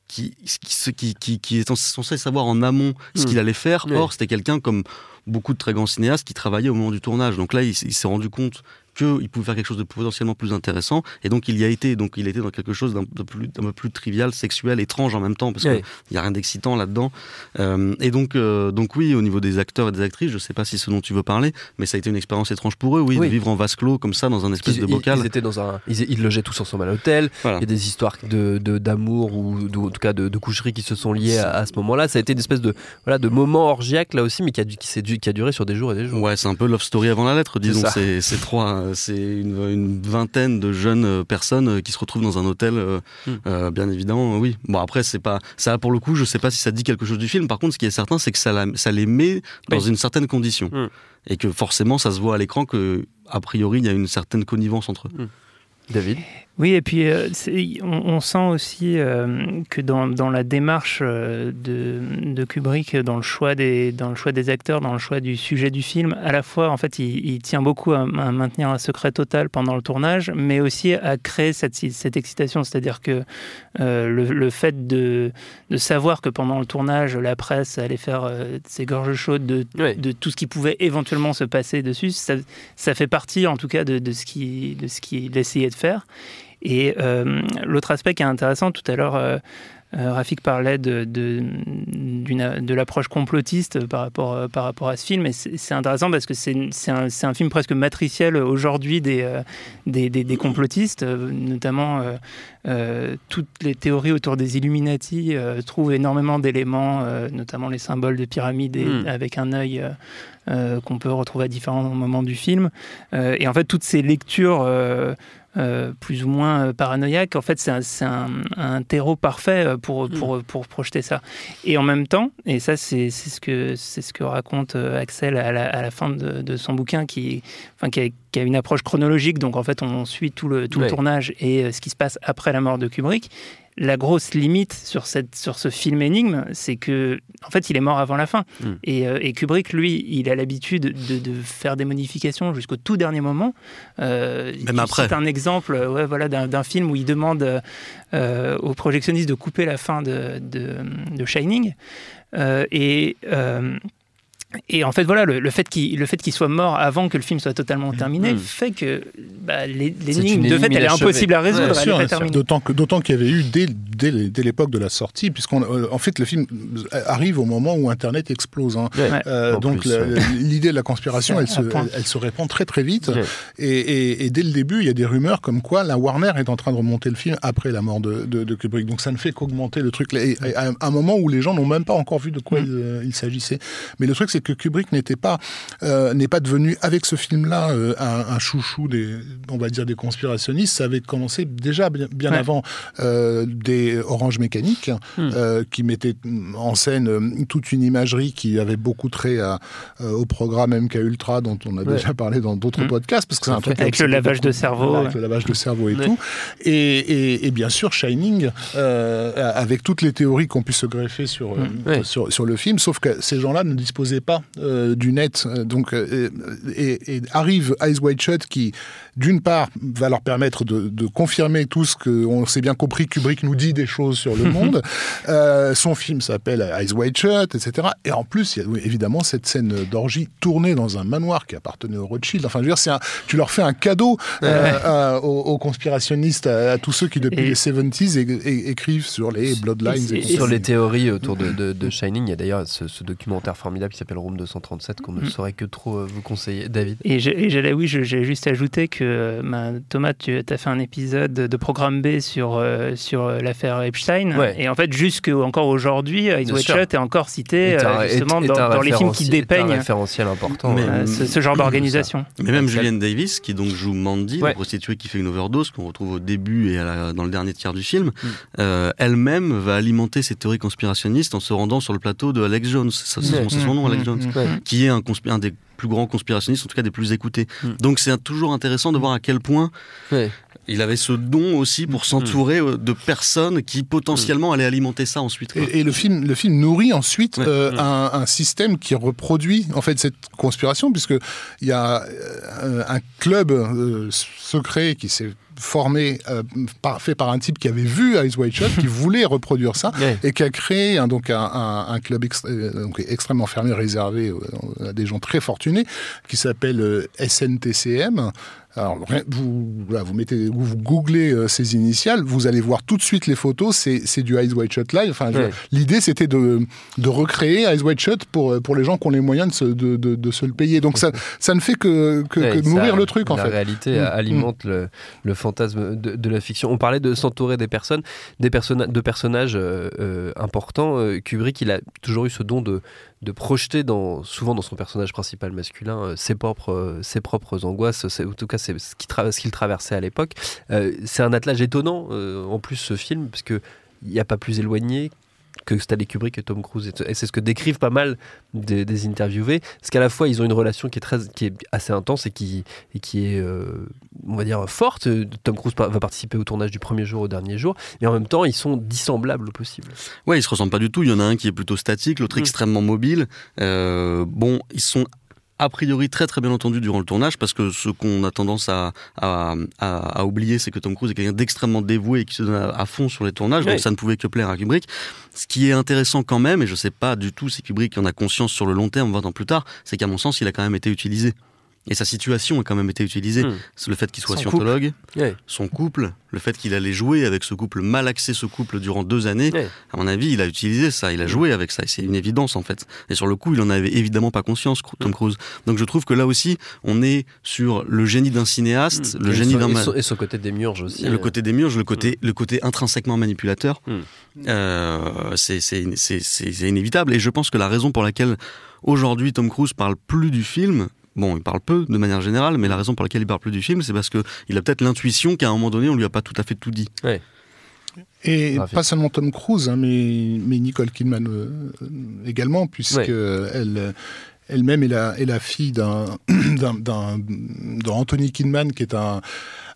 qui, qui, qui, est censé savoir en amont ce Mm. qu'il allait faire. Or, c'était quelqu'un comme beaucoup de très grands cinéastes qui travaillaient au moment du tournage. Donc là, il, s'est rendu compte qu'il pouvait faire quelque chose de potentiellement plus intéressant, et donc il y a été. Donc il était dans quelque chose d'un de peu plus trivial, sexuel, étrange en même temps, parce Ouais. qu'il n'y a rien d'excitant là-dedans. Euh, et donc, euh, donc oui, au niveau des acteurs et des actrices, je sais pas si c'est ce dont tu veux parler, mais ça a été une expérience étrange pour eux, oui, Oui. de vivre en vase clos comme ça dans un espèce Ils, de bocal. ils étaient dans un, ils, ils logeaient tous ensemble à l'hôtel. Voilà. Il y a des histoires de de- d'amour ou de- en tout cas de, de coucherie qui se sont liées à, à ce moment-là. Ça a été une espèce de voilà de moment orgiaque là aussi, mais qui a dû, qui s'est dû du- qui a duré sur des jours et des jours. Ouais, c'est un peu Love Story avant la lettre, disons. C'est trois, c'est une, une vingtaine de jeunes euh, personnes euh, qui se retrouvent dans un hôtel. euh, Hmm. euh, bien évidemment, oui. Bon après, c'est pas ça pour le coup. Je sais pas si ça dit quelque chose du film. Par contre, ce qui est certain, c'est que ça, la- ça les met dans Oui. une certaine condition Hmm. et que forcément, ça se voit à l'écran que a priori, il y a une certaine connivence entre eux. David? Oui, et puis euh, on, on sent aussi euh, que dans, dans la démarche euh, de, de Kubrick, dans le, choix des, dans le choix des acteurs, dans le choix du sujet du film, à la fois, en fait, il, il tient beaucoup à, à maintenir un secret total pendant le tournage, mais aussi à créer cette, cette excitation. C'est-à-dire que euh, le, le fait de, de savoir que pendant le tournage, la presse allait faire ses gorges chaudes de, Oui. de tout ce qui pouvait éventuellement se passer dessus, ça, ça fait partie en tout cas de, de ce qu'il de ce qu'il essayait de faire. Et euh, l'autre aspect qui est intéressant, tout à l'heure, euh, euh, Rafik parlait de, de, l'approche complotiste par rapport, par rapport à ce film. Et c'est intéressant parce que c'est un, un film presque matriciel aujourd'hui des, des, des- des complotistes, notamment euh, euh, toutes les théories autour des Illuminati euh, trouvent énormément d'éléments, notamment les symboles de pyramide et- Mm. avec un œil. qu'on peut retrouver à différents moments du film. Et en fait, toutes ces lectures euh, plus ou moins euh, paranoïaques, en fait, c'est un, c'est un- un terreau parfait euh, pour, pour, pour projeter ça. Et en même temps, et ça, c'est c'est ce, que, c'est ce que raconte Axel à la, à la fin de, de son bouquin, qui, enfin, qui, a, qui a une approche chronologique, donc en fait, on suit tout le, tout Ouais. le tournage et ce qui se passe après la mort de Kubrick. La grosse limite sur, cette, sur ce film énigme, c'est que, en fait, il est mort avant la fin. Mm. Et, euh, et Kubrick, lui, il a l'habitude de, de faire des modifications jusqu'au tout dernier moment. Euh, Même après. cites un exemple euh, ouais, voilà, d'un film où il demande euh, aux projectionnistes de couper la fin de, de, de Shining. Et. Et en fait, voilà, le, le fait qu'il soit mort avant que le film soit totalement terminé Mm. fait que bah, l'énigme, de fait, elle est impossible à résoudre. Que d'autant qu'il y avait eu dès, dès, l'époque de la sortie, puisqu'en euh, en fait le film arrive au moment où Internet explose. hein. Ouais. Euh, donc plus, la- ouais. l'idée de la conspiration, elle se, elle, elle se répand très très vite. Ouais. Et, et- et dès le début, il y a des rumeurs comme quoi la Warner est en train de remonter le film après la mort de, de- de Kubrick. Donc ça ne fait qu'augmenter le truc. Et, et à un moment où les gens n'ont même pas encore vu de quoi il, euh, il s'agissait. Mais le truc, c'est que Kubrick n'était pas euh, n'est pas devenu avec ce film-là euh, un, un chouchou des, on va dire des conspirationnistes. Ça avait commencé déjà bien, bien Ouais. avant euh, Orange Mécaniques Hmm. euh, qui mettaient en scène euh, toute une imagerie qui avait beaucoup trait à, euh, au programme MK Ultra dont on a Ouais. déjà parlé dans d'autres Hmm. podcasts parce que c'est un truc Avec le lavage de cerveau, avec ouais. le lavage de cerveau et Ouais. tout et, et- et bien sûr Shining euh, avec toutes les théories qu'on puisse se greffer sur, Hmm. Sur, sur le film sauf que ces gens-là ne disposaient pas du net donc et, et arrive Eyes Wide Shut qui d'une part va leur permettre de, de confirmer tout ce qu'on s'est bien compris Kubrick nous dit des choses sur le monde. Euh, son film s'appelle Eyes Wide Shut etc et en plus il y a oui, évidemment cette scène d'orgie tournée dans un manoir qui appartenait au Rothschild. Enfin je veux dire c'est un- tu leur fais un cadeau euh, à- aux, aux conspirationnistes à, à tous ceux qui depuis Et- les 70s é- é- écrivent sur les bloodlines Et- et, Sur les théories autour de, de- de Shining, il y a d'ailleurs ce, ce documentaire formidable qui s'appelle Room 237 qu'on ne Mm. saurait que trop euh, vous conseiller. David. Et j'allais, oui, j'ai juste ajouté que euh, ben, Thomas, tu as fait un épisode de Programme B sur, euh, sur euh, l'affaire Epstein. Ouais. Et en fait, jusque encore aujourd'hui, Eyes Wide. Shut est encore cité euh, justement est- est dans, les films qui un dépeignent référentiel important. Mais- ouais. euh, ce, ce genre d'organisation. Mais même. Julianne Davis, qui donc joue Mandy, Ouais. la prostituée qui fait une overdose, qu'on retrouve au début et à la- dans le dernier tiers du film, Mm. euh, elle-même va alimenter ces théories conspirationnistes en se rendant sur le plateau de Alex Jones. C'est son, son nom, Alex Jones. mm. Qui est un, un des plus grands conspirationnistes, en tout cas des plus écoutés. Mm. Donc c'est toujours intéressant de voir à quel point Ouais. il avait ce don aussi pour s'entourer euh, de personnes qui potentiellement allaient alimenter ça ensuite. quoi. Et, et le film, le film nourrit ensuite Ouais. euh, Mm. un, un système qui reproduit en fait cette conspiration, puisque il y a euh, un club euh, secret qui s'est formé, euh, par- fait par un type qui avait vu Eyes Wide Shut, qui voulait reproduire ça, et qui a créé un, donc un, un- un club euh, donc extrêmement fermé, réservé euh, à des gens très fortunés, qui s'appelle SNTCM. Alors, vous, voilà, vous mettez, vous, googlez euh, ces initiales, vous allez voir tout de suite les photos. C'est du Eyes Wide Shut live. Enfin, l'idée c'était de, de recréer Eyes Wide Shut pour euh, pour les gens qui ont les moyens de se, de, de, de se le payer. Donc ça, ça ne fait que, que, Ouais, que ça- nourrir le truc en la fait. réalité Mm. alimente le, le fantasme de, la fiction. On parlait de s'entourer des personnes, des personna- de personnages euh, euh, importants. Kubrick, il a toujours eu ce don de, de projeter souvent dans son personnage principal masculin euh, ses, propres, euh, ses propres angoisses, en tout cas c'est ce qu'il traversait à l'époque. Euh, c'est un attelage étonnant en plus ce film, parce que il n'y a pas plus éloigné que Stanley Kubrick et Tom Cruise. Et c'est ce que décrivent pas mal des, des interviewés. Parce qu'à la fois, ils ont une relation qui est, très, qui est assez intense et qui, et qui est, euh, on va dire, forte. Tom Cruise va participer au tournage du premier jour au dernier jour. Mais en même temps, ils sont dissemblables au possible. Ouais, ils se ressemblent pas du tout. Il y en a un qui est plutôt statique, l'autre Mm. extrêmement mobile. Euh, bon, ils sont a priori très très bien entendus durant le tournage parce que ce qu'on a tendance à, à, à- à oublier, c'est que Tom Cruise est quelqu'un d'extrêmement dévoué et qui se donne à, à fond sur les tournages, donc ça ne pouvait que plaire à Kubrick. Ce qui est intéressant quand même, et je sais pas du tout si Kubrick en a conscience sur le long terme, 20 ans plus tard, c'est qu'à mon sens, il a quand même été utilisé. Et sa situation a quand même été utilisée. Mm. C'est le fait qu'il soit Son scientologue, son couple, le fait qu'il allait jouer avec ce couple, mal axé ce couple durant deux années. À mon avis, il a utilisé ça, il a joué avec ça, et c'est une évidence en fait. Et sur le coup, il en avait évidemment pas conscience, Tom Cruise. Donc je trouve que là aussi, on est sur le génie d'un cinéaste, le Et génie d'un et et son côté démiurge aussi. le euh, côté démiurge, le côté, le côté intrinsèquement manipulateur, euh, c'est inévitable. Et je pense que la raison pour laquelle aujourd'hui Tom Cruise parle plus du film, bon, il parle peu de manière générale, mais la raison pour laquelle il parle plus du film, c'est parce que il a peut-être l'intuition qu'à un moment donné, on lui a pas tout à fait tout dit. Et Graphique. pas seulement Tom Cruise, hein, mais, mais Nicole Kidman euh, euh, également, puisque Ouais. elle, elle-même est la, est la fille d'un, d'un, d'un- d'un Anthony Kidman, qui est un,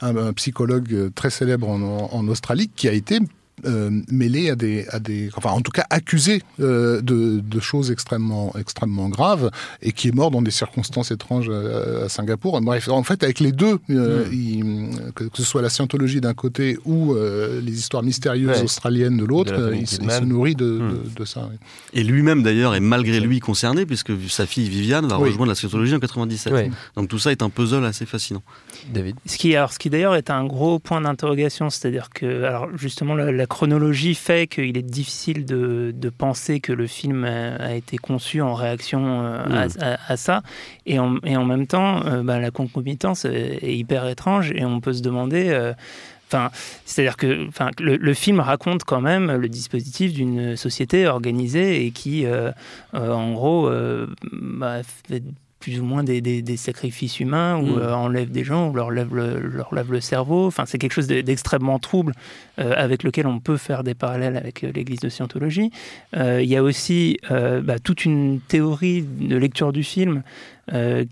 un- un psychologue très célèbre en, en Australie, qui a été euh, mêlé à des, à des, enfin en tout cas accusé euh, de, de choses extrêmement, extrêmement graves et qui est mort dans des circonstances étranges euh, à Singapour. Bref, en fait, avec les deux, euh, il- que, que ce soit la scientologie d'un côté ou euh, les histoires mystérieuses Ouais. australiennes de l'autre, il, se- il Kidman. se nourrit de, Hmm. de, de ça. oui. Et lui-même d'ailleurs est malgré lui concerné, puisque sa fille Viviane va Oui. rejoindre la scientologie en 97. Ouais. Donc tout ça est un puzzle assez fascinant. David? Ce qui, alors, ce qui d'ailleurs est un gros point d'interrogation, c'est-à-dire que, alors justement, la, la chronologie fait qu'il est difficile de, de penser que le film a, a été conçu en réaction euh, à, Mm. à- à ça, et en, et en même temps, euh, bah, la concomitance est, est hyper étrange, et on peut se demander. euh, Enfin, c'est-à-dire que enfin, le, le film raconte quand même le dispositif d'une société organisée et qui, euh, euh, en gros, euh, bah, fait plus ou moins des, des- des sacrifices humains ou Mm. euh, enlève des gens ou leur lève le, leur lève le cerveau. Enfin, c'est quelque chose de- d'extrêmement trouble euh, avec lequel on peut faire des parallèles avec euh, l'Église de Scientologie. Euh, Il y a aussi bah, toute une théorie de lecture du film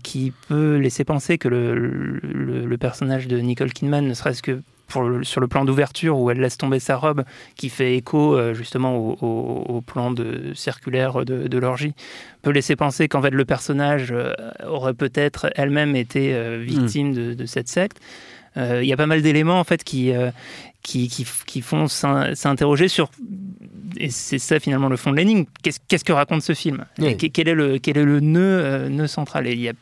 qui peut laisser penser que le, le- le personnage de Nicole Kidman, ne serait-ce que pour le- sur le plan d'ouverture où elle laisse tomber sa robe, qui fait écho euh, justement au, au- au plan de, circulaire de, de l'orgie, peut laisser penser qu'en fait le personnage euh, aurait peut-être elle-même été euh, victime de, de cette secte. Il y a pas mal d'éléments en fait qui, qui, qui, qui font s'in- s'interroger sur et c'est ça finalement le fond de l'énigme. Qu'est-ce que raconte ce film? Oui. Et que- quel, est le, quel est le nœud, nœud central? Et il y a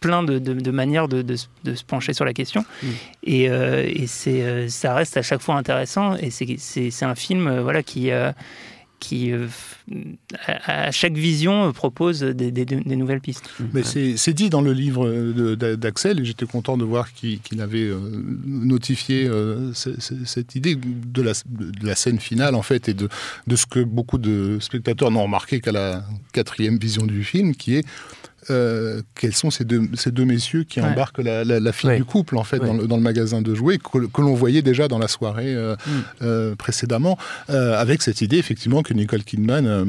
plein de, de- de manières de, de se- de se pencher sur la question. Mm. Et, euh, et c'est, euh, ça reste à chaque fois intéressant. Et c'est, c'est, c'est un film euh, voilà, qui, euh, qui euh, à, à chaque vision, euh, propose des, des- des nouvelles pistes. Mais c'est c'est dit dans le livre d'Axel, et j'étais content de voir qu'il qu'il avait euh, notifié euh, ce- ce- cette idée de la, de la scène finale, en fait, et de, de ce que beaucoup de spectateurs n'ont remarqué qu'à la quatrième vision du film, qui est euh, quels sont ces deux, ces deux messieurs qui Ouais. embarquent la, la- la fille Ouais. du couple, en fait, Ouais. dans, le, dans le magasin de jouets, que, que l'on voyait déjà dans la soirée euh, Mm. euh, précédemment, euh, avec cette idée, effectivement, que Nicole Kidman euh,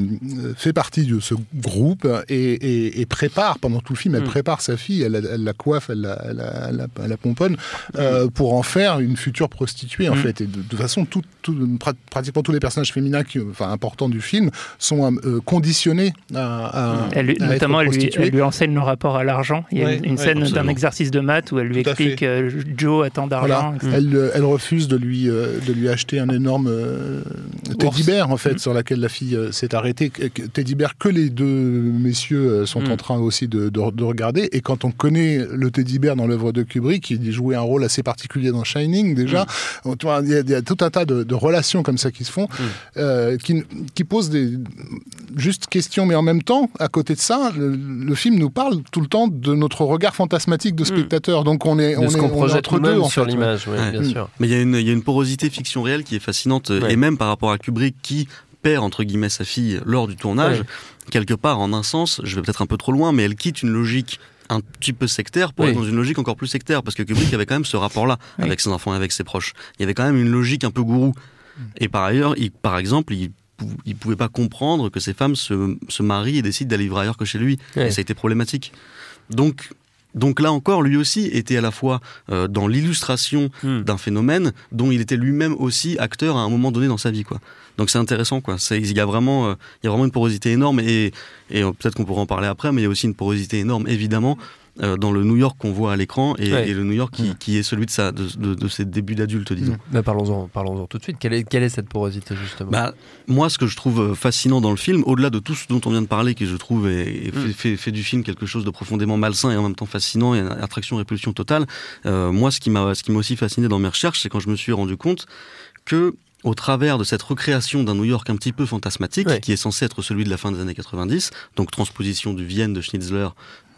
fait partie de ce groupe et, et- et prépare, pendant tout le film, elle Mm. prépare sa fille, elle, la- elle la coiffe, elle la, elle la- elle la- elle la pomponne, euh, pour en faire une future prostituée, en Mm. fait. Et de, de toute façon, tout, tout- pra- pratiquement tous les personnages féminins qui, enfin, importants du film sont euh, conditionnés à, à- Elle, lui- à être notamment, elle lui, prostituées. elle lui lui enseigne le rapport à l'argent. Il y a Ouais, une, ouais, scène d'un exercice de maths où elle lui Tout explique euh, Joe a tant d'argent. Voilà. Elle, euh, elle refuse de lui, euh, de lui acheter un énorme euh, teddy bear, en fait, Mm. sur laquelle la fille euh, s'est arrêtée. Teddy bear que les deux messieurs euh, sont Mm. en train aussi de, de- de regarder. Et quand on connaît le teddy bear dans l'œuvre de Kubrick, il jouait un rôle assez particulier dans Shining, déjà. Mm. Il y, a- il y a tout un tas de, de relations comme ça qui se font, qui, qui posent des juste questions, mais en même temps, à côté de ça, le, le film nous parle tout le temps de notre regard fantasmatique de spectateur. Donc on est, on est, qu'on on est projette entre deux nous-mêmes en sur l'image, ouais, Ouais. bien Mm. sûr. Mais il y, a une- il y a une porosité fiction réelle qui est fascinante, Ouais. et même par rapport à Kubrick qui perd entre guillemets sa fille lors du tournage, Ouais. quelque part en un sens, je vais peut-être un peu trop loin, mais elle quitte une logique un petit peu sectaire pour Oui. être dans une logique encore plus sectaire, parce que Kubrick avait quand même ce rapport-là Oui. avec ses enfants et avec ses proches. Il y avait quand même une logique un peu gourou. Et par ailleurs, il, par exemple, il il pouvait pas comprendre que ces femmes se, se marient et décident d'aller vivre ailleurs que chez lui. Ouais. Et ça a été problématique. Donc, donc là encore, lui aussi était à la fois euh, dans l'illustration Hmm. d'un phénomène dont il était lui-même aussi acteur à un moment donné dans sa vie, quoi. Donc c'est intéressant, quoi. C'est- Il y a vraiment, euh, il y a vraiment une porosité énorme et, et euh, peut-être qu'on pourra en parler après, mais il y a aussi une porosité énorme, évidemment, euh, dans le New York qu'on voit à l'écran et, Ouais. et le New York qui, Mm. qui est celui de, sa, de, de- de ses débuts d'adulte, disons. Bah, parlons-en, parlons-en tout de suite. Quelle est, quelle est cette porosité justement? Bah, moi, ce que je trouve euh, fascinant dans le film, au-delà de tout ce dont on vient de parler, qui je trouve est, est Mm. fait, fait- fait du film quelque chose de profondément malsain et en même temps fascinant et une attraction-répulsion totale, euh, moi, ce qui m'a ce qui m'a aussi fasciné dans mes recherches, c'est quand je me suis rendu compte que au travers de cette recréation d'un New York un petit peu fantasmatique, Ouais. qui est censé être celui de la fin des années 90, donc transposition du Vienne de Schnitzler,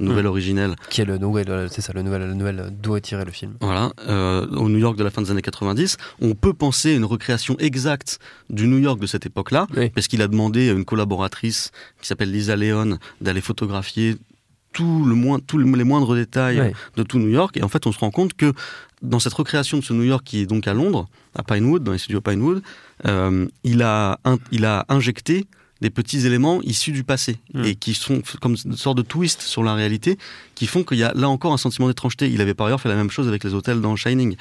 nouvelle originelle, Qui est le nouvel, euh, c'est ça, le nouvel, le nouvel d'où est tiré le film. voilà, euh, au New York de la fin des années 90, on peut penser à une recréation exacte du New York de cette époque-là, Oui. parce qu'il a demandé à une collaboratrice qui s'appelle Lisa Leon d'aller photographier tout le moins, tous les moindres détails de tout New York. Et en fait, on se rend compte que dans cette recréation de ce New York qui est donc à Londres, à Pinewood, dans les studios Pinewood, euh, il, a in- il a injecté des petits éléments issus du passé Mm. et qui sont comme une sorte de twist sur la réalité qui font qu'il y a là encore un sentiment d'étrangeté. Il avait par ailleurs fait la même chose avec les hôtels dans Shining.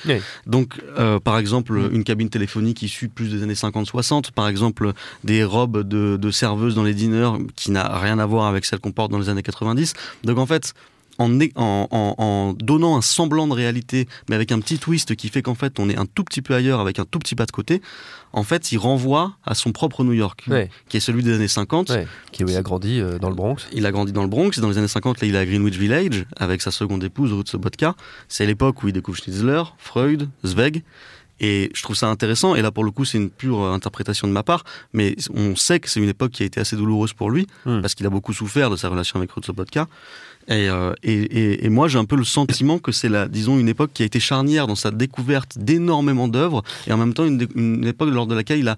Donc, euh, par exemple, Mm. une cabine téléphonique issue plus des années 50-60, par exemple, des robes de, de serveuses dans les diners qui n'a rien à voir avec celles qu'on porte dans les années 90. Donc, en fait, en, donnant un semblant de réalité, mais avec un petit twist qui fait qu'en fait, on est un tout petit peu ailleurs, avec un tout petit pas de côté, en fait, il renvoie à son propre New York, Ouais. qui est celui des années 50. Ouais. Qui oui, a grandi euh, dans le Bronx. Il a grandi dans le Bronx, dans les années 50, là, il est à Greenwich Village, avec sa seconde épouse, Ruth Sobotka. C'est l'époque où il découvre Schnitzler, Freud, Zweig. Et je trouve ça intéressant, et là pour le coup c'est une pure interprétation de ma part, mais on sait que c'est une époque qui a été assez douloureuse pour lui, Hmm. parce qu'il a beaucoup souffert de sa relation avec Ruth Sobotka. Et, euh, et, et- et moi j'ai un peu le sentiment que c'est la, disons, une époque qui a été charnière dans sa découverte d'énormément d'œuvres, et en même temps une, une époque lors de laquelle il a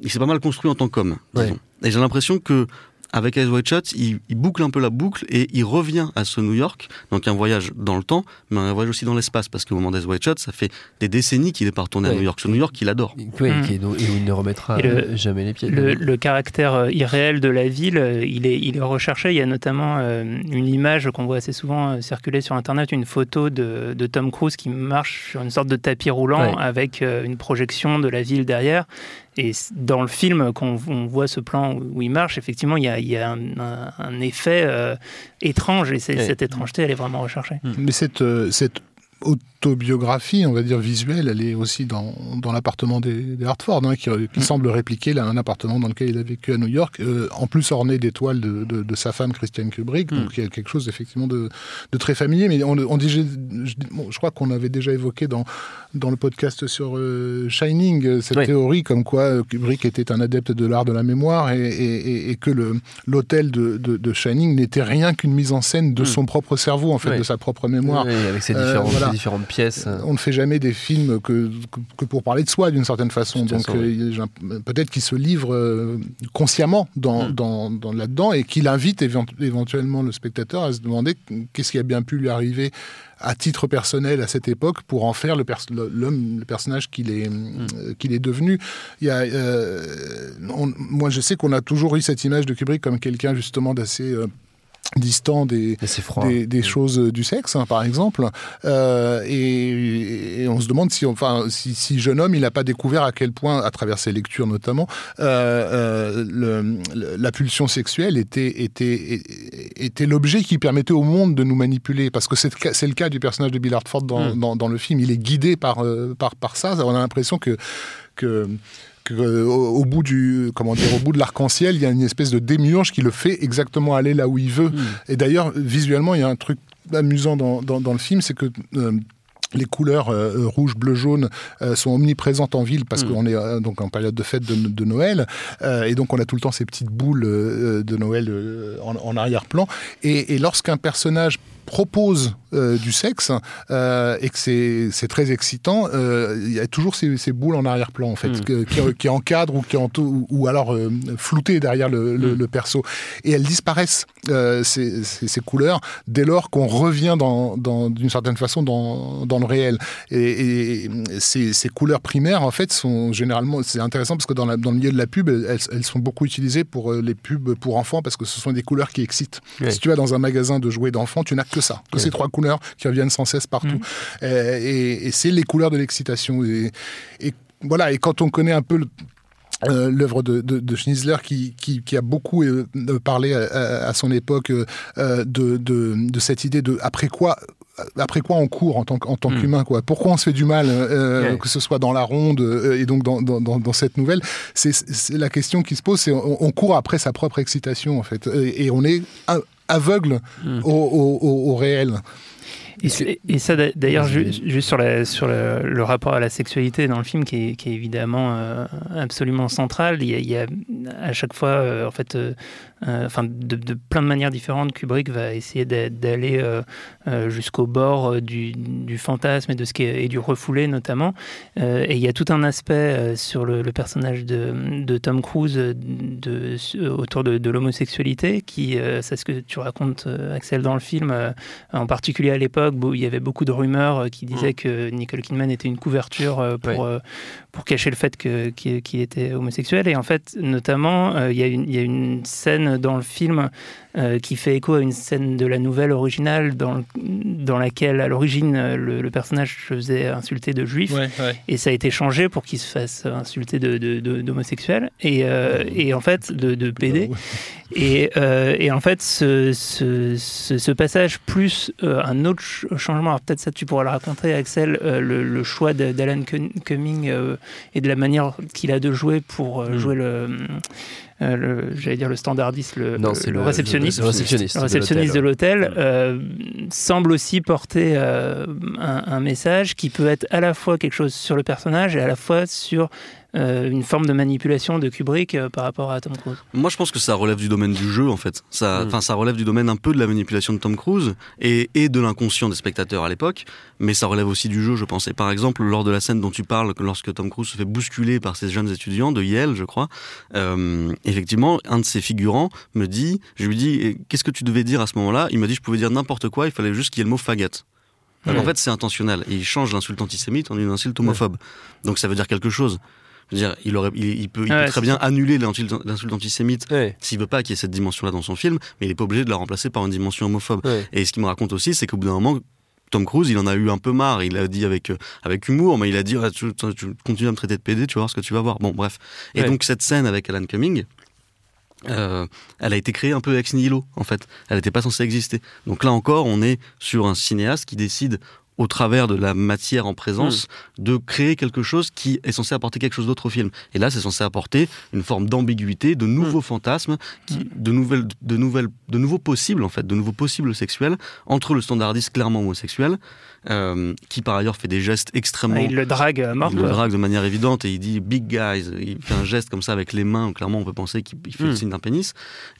il s'est pas mal construit en tant qu'homme. Ouais. Et j'ai l'impression que avec Eyes Wide Shut, il, il boucle un peu la boucle et il revient à ce New York, donc un voyage dans le temps, mais un voyage aussi dans l'espace, parce qu'au moment d'Eyes Wide Shut, ça fait des décennies qu'il est pas retourné à. New York. Ce New York qu'il adore. Oui, Mm. est- et où il ne remettra le- jamais les pieds. Le, le caractère euh, irréel de la ville, euh, il est, il est recherché. Il y a notamment euh, une image qu'on voit assez souvent circuler sur Internet, une photo de, de Tom Cruise qui marche sur une sorte de tapis roulant Ouais. avec euh, une projection de la ville derrière. Et dans le film, quand on, voit ce plan où, il marche, effectivement, il y a, il y a un, un- un effet euh, étrange. Et cette étrangeté, elle est vraiment recherchée. Mais cette, euh, cette autobiographie, on va dire visuelle, elle est aussi dans, dans l'appartement des, des Hartford, hein, qui, qui Mm. semble répliquer là, un appartement dans lequel il a vécu à New York, euh, en plus orné d'étoiles de, de, de sa femme Christiane Kubrick. Mm. Donc il y a quelque chose effectivement de, de très familier. Mais on, on dit, je, je- bon, je crois qu'on avait déjà évoqué dans, dans le podcast sur euh, Shining euh, cette Oui. théorie comme quoi euh, Kubrick était un adepte de l'art de la mémoire et, et- et- et que l'hôtel de, de, Shining n'était rien qu'une mise en scène de Mm. son propre cerveau, en fait, Oui. de sa propre mémoire. Oui, avec ses Euh, différentes, voilà. ses différentes On ne fait jamais des films que, que, que pour parler de soi d'une certaine façon. Donc euh, peut-être qu'il se livre euh, consciemment dans, Mm. dans, dans là-dedans et qu'il invite évent- éventuellement le spectateur à se demander qu'est-ce qui a bien pu lui arriver à titre personnel à cette époque pour en faire le, pers- l'homme, le personnage qu'il est, qu'il est devenu. Il y a, euh, on- moi, je sais qu'on a toujours eu cette image de Kubrick comme quelqu'un justement d'assez euh, distant des, choses du sexe, hein, par exemple. Euh, et, et on se demande si, enfin, si, si jeune homme, il n'a pas découvert à quel point, à travers ses lectures notamment, euh, euh, le- la pulsion sexuelle était, était, était l'objet qui permettait au monde de nous manipuler. Parce que c'est le cas- du personnage de Bill Hartford dans, Mm. dans, dans le film. Il est guidé par, par, par ça. On a l'impression que. que que, euh, au, au bout du comment dire au bout de l'arc-en-ciel il y a une espèce de démiurge qui le fait exactement aller là où il veut. Et d'ailleurs, visuellement, il y a un truc amusant dans, dans, dans le film, c'est que euh, les couleurs euh, rouge, bleu, jaune euh, sont omniprésentes en ville parce Mm. qu'on est euh, donc en période de fête de, de Noël et donc on a tout le temps ces petites boules de Noël en, en arrière-plan. Et, et lorsqu'un personnage propose euh, du sexe euh, et que c'est très excitant, euh, il y a toujours ces, ces boules en arrière-plan en fait Mm. que- qui, qui encadrent ou qui ou, ou alors floutées derrière le, le- le perso. Et elles disparaissent ces, ces- ces couleurs dès lors qu'on revient dans, dans- d'une certaine façon dans, dans le réel. Et, et ces, ces couleurs primaires en fait sont généralement c'est intéressant parce que dans, la- dans le milieu de la pub elles, elles sont beaucoup utilisées pour les pubs pour enfants parce que ce sont des couleurs qui excitent. Si tu vas dans un magasin de jouets d'enfants tu n'as que ça que ces trois couleurs qui reviennent sans cesse partout. Mhm. Euh, et, et c'est les couleurs de l'excitation. Et, et voilà et quand on connaît un peu le- euh, l'œuvre de, de, de Schnitzler qui, qui, qui a beaucoup euh, parlé à, à- à son époque euh, euh, de, de, de cette idée de après quoi après quoi on court en tant, qu- en tant Mm. qu'humain quoi. Pourquoi on se fait du mal euh, que ce soit dans la ronde euh, et donc dans, dans, dans, dans cette nouvelle c'est la question qui se pose c'est on, on court après sa propre excitation en fait. Et, et on est aveugle Mm. au, au, au, au réel Et, ça, d'a- d'ailleurs, juste sur, la, sur le, le rapport à la sexualité dans le film, qui est, qui est évidemment euh, absolument central. Il y, a, il y a à chaque fois, euh, en fait, euh, enfin, de, de plein de manières différentes, Kubrick va essayer d'a- d'aller euh, euh, jusqu'au bord euh, du, du fantasme et, de ce qui est, et du refoulé notamment. Euh, et il y a tout un aspect euh, sur le, le personnage de, de Tom Cruise euh, de, euh, autour de, de l'homosexualité, qui, euh, c'est ce que tu racontes, euh, Axel, dans le film, euh, en particulier à l'époque, où il y avait beaucoup de rumeurs euh, qui disaient que Nicole Kidman était une couverture euh, pour, Ouais. Pour cacher le fait que- qu'il était homosexuel. Et en fait, notamment, euh, il y, y a une scène dans le film euh, qui fait écho à une scène de la nouvelle originale dans, dans laquelle, à l'origine, euh, le, le personnage se faisait insulter de juif. Ouais, ouais. Et ça a été changé pour qu'il se fasse insulter de, de, de- d'homosexuel et, euh, et en fait de, de PD. Et, euh, et en fait, ce, ce, ce- ce passage plus un autre ch- changement, alors peut-être ça tu pourras le raconter, Axel, le, le choix d'Alan Cumming et de la manière qu'il a de jouer pour Mm. jouer le, euh, j'allais dire le standardiste, le, Non, le- le le réceptionniste. le réceptionniste réceptionniste de l'hôtel. l'hôtel euh, semble aussi porter euh, un, un message qui peut être à la fois quelque chose sur le personnage et à la fois sur euh, une forme de manipulation de Kubrick euh, par rapport à Tom Cruise. Moi, je pense que ça relève du domaine du jeu, en fait. Ça, Mm. enfin, ça relève du domaine un peu de la manipulation de Tom Cruise et, et de l'inconscient des spectateurs à l'époque, mais ça relève aussi du jeu, je pense. Et par exemple, lors de la scène dont tu parles, que lorsque Tom Cruise se fait bousculer par ces jeunes étudiants de Yale, je crois, euh, effectivement, un de ses figurants me dit, je lui dis, qu'est-ce que tu devais dire à ce moment-là? Il m'a dit, je pouvais dire n'importe quoi, il fallait juste qu'il y ait le mot Ouais. en fait, c'est intentionnel. Et il change l'insulte antisémite en une insulte homophobe. Donc ça veut dire quelque chose. Je veux dire, il, aurait, il, il peut, il Ouais, peut très bien annuler l'insulte l'insulte antisémite Ouais, s'il veut pas qu'il y ait cette dimension-là dans son film, mais il est pas obligé de la remplacer par une dimension homophobe. ouais. Et ce qu'il me raconte aussi, c'est qu'au bout d'un moment, Tom Cruise, il en a eu un peu marre. Il a dit avec, euh, avec humour, mais il a dit Ah, tu, tu- tu continues à me traiter de PD, tu vas voir ce que tu vas voir. Bon, bref. Et Ouais. donc, cette scène avec Alan Cumming, euh, elle a été créée un peu ex nihilo, en fait. Elle n'était pas censée exister. Donc là encore, on est sur un cinéaste qui décide au travers de la matière en présence, de créer quelque chose qui est censé apporter quelque chose d'autre au film. Et là, c'est censé apporter une forme d'ambiguïté, de nouveaux fantasmes, qui, de, nouvelles, de, nouvelles, de nouveaux possibles, en fait, de nouveaux possibles sexuels entre le standardiste clairement homosexuel, euh, qui par ailleurs fait des gestes extrêmement il le drague à mort. il le drague de manière évidente et il dit big guys. Il fait un geste comme ça avec les mains. Clairement, on peut penser qu'il il fait le Mm. signe d'un pénis.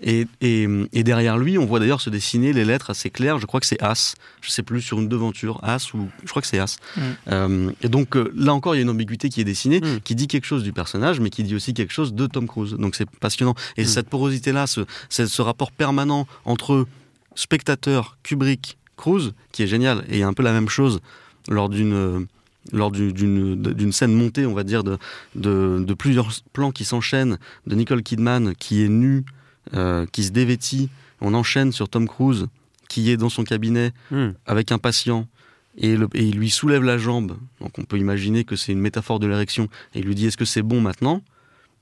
Et, et, et derrière lui, on voit d'ailleurs se dessiner les lettres assez claires. Je crois que c'est As. Je sais plus sur une devanture. As ou je crois que c'est As. Mm. Euh, et donc euh, là encore, il y a une ambiguïté qui est dessinée, Mm. qui dit quelque chose du personnage, mais qui dit aussi quelque chose de Tom Cruise. Donc c'est passionnant. Et Mm. cette porosité-là, ce, ce, ce rapport permanent entre spectateur, Kubrick, Cruise, qui est génial. Et il y a un peu la même chose lors d'une euh, lors du- d'une scène montée, on va dire, de, de, de plusieurs plans qui s'enchaînent, de Nicole Kidman qui est nue, euh, qui se dévêtit On enchaîne sur Tom Cruise qui est dans son cabinet Hmm. avec un patient et, le- et il lui soulève la jambe. Donc on peut imaginer que c'est une métaphore de l'érection. Et il lui dit est-ce que c'est bon maintenant?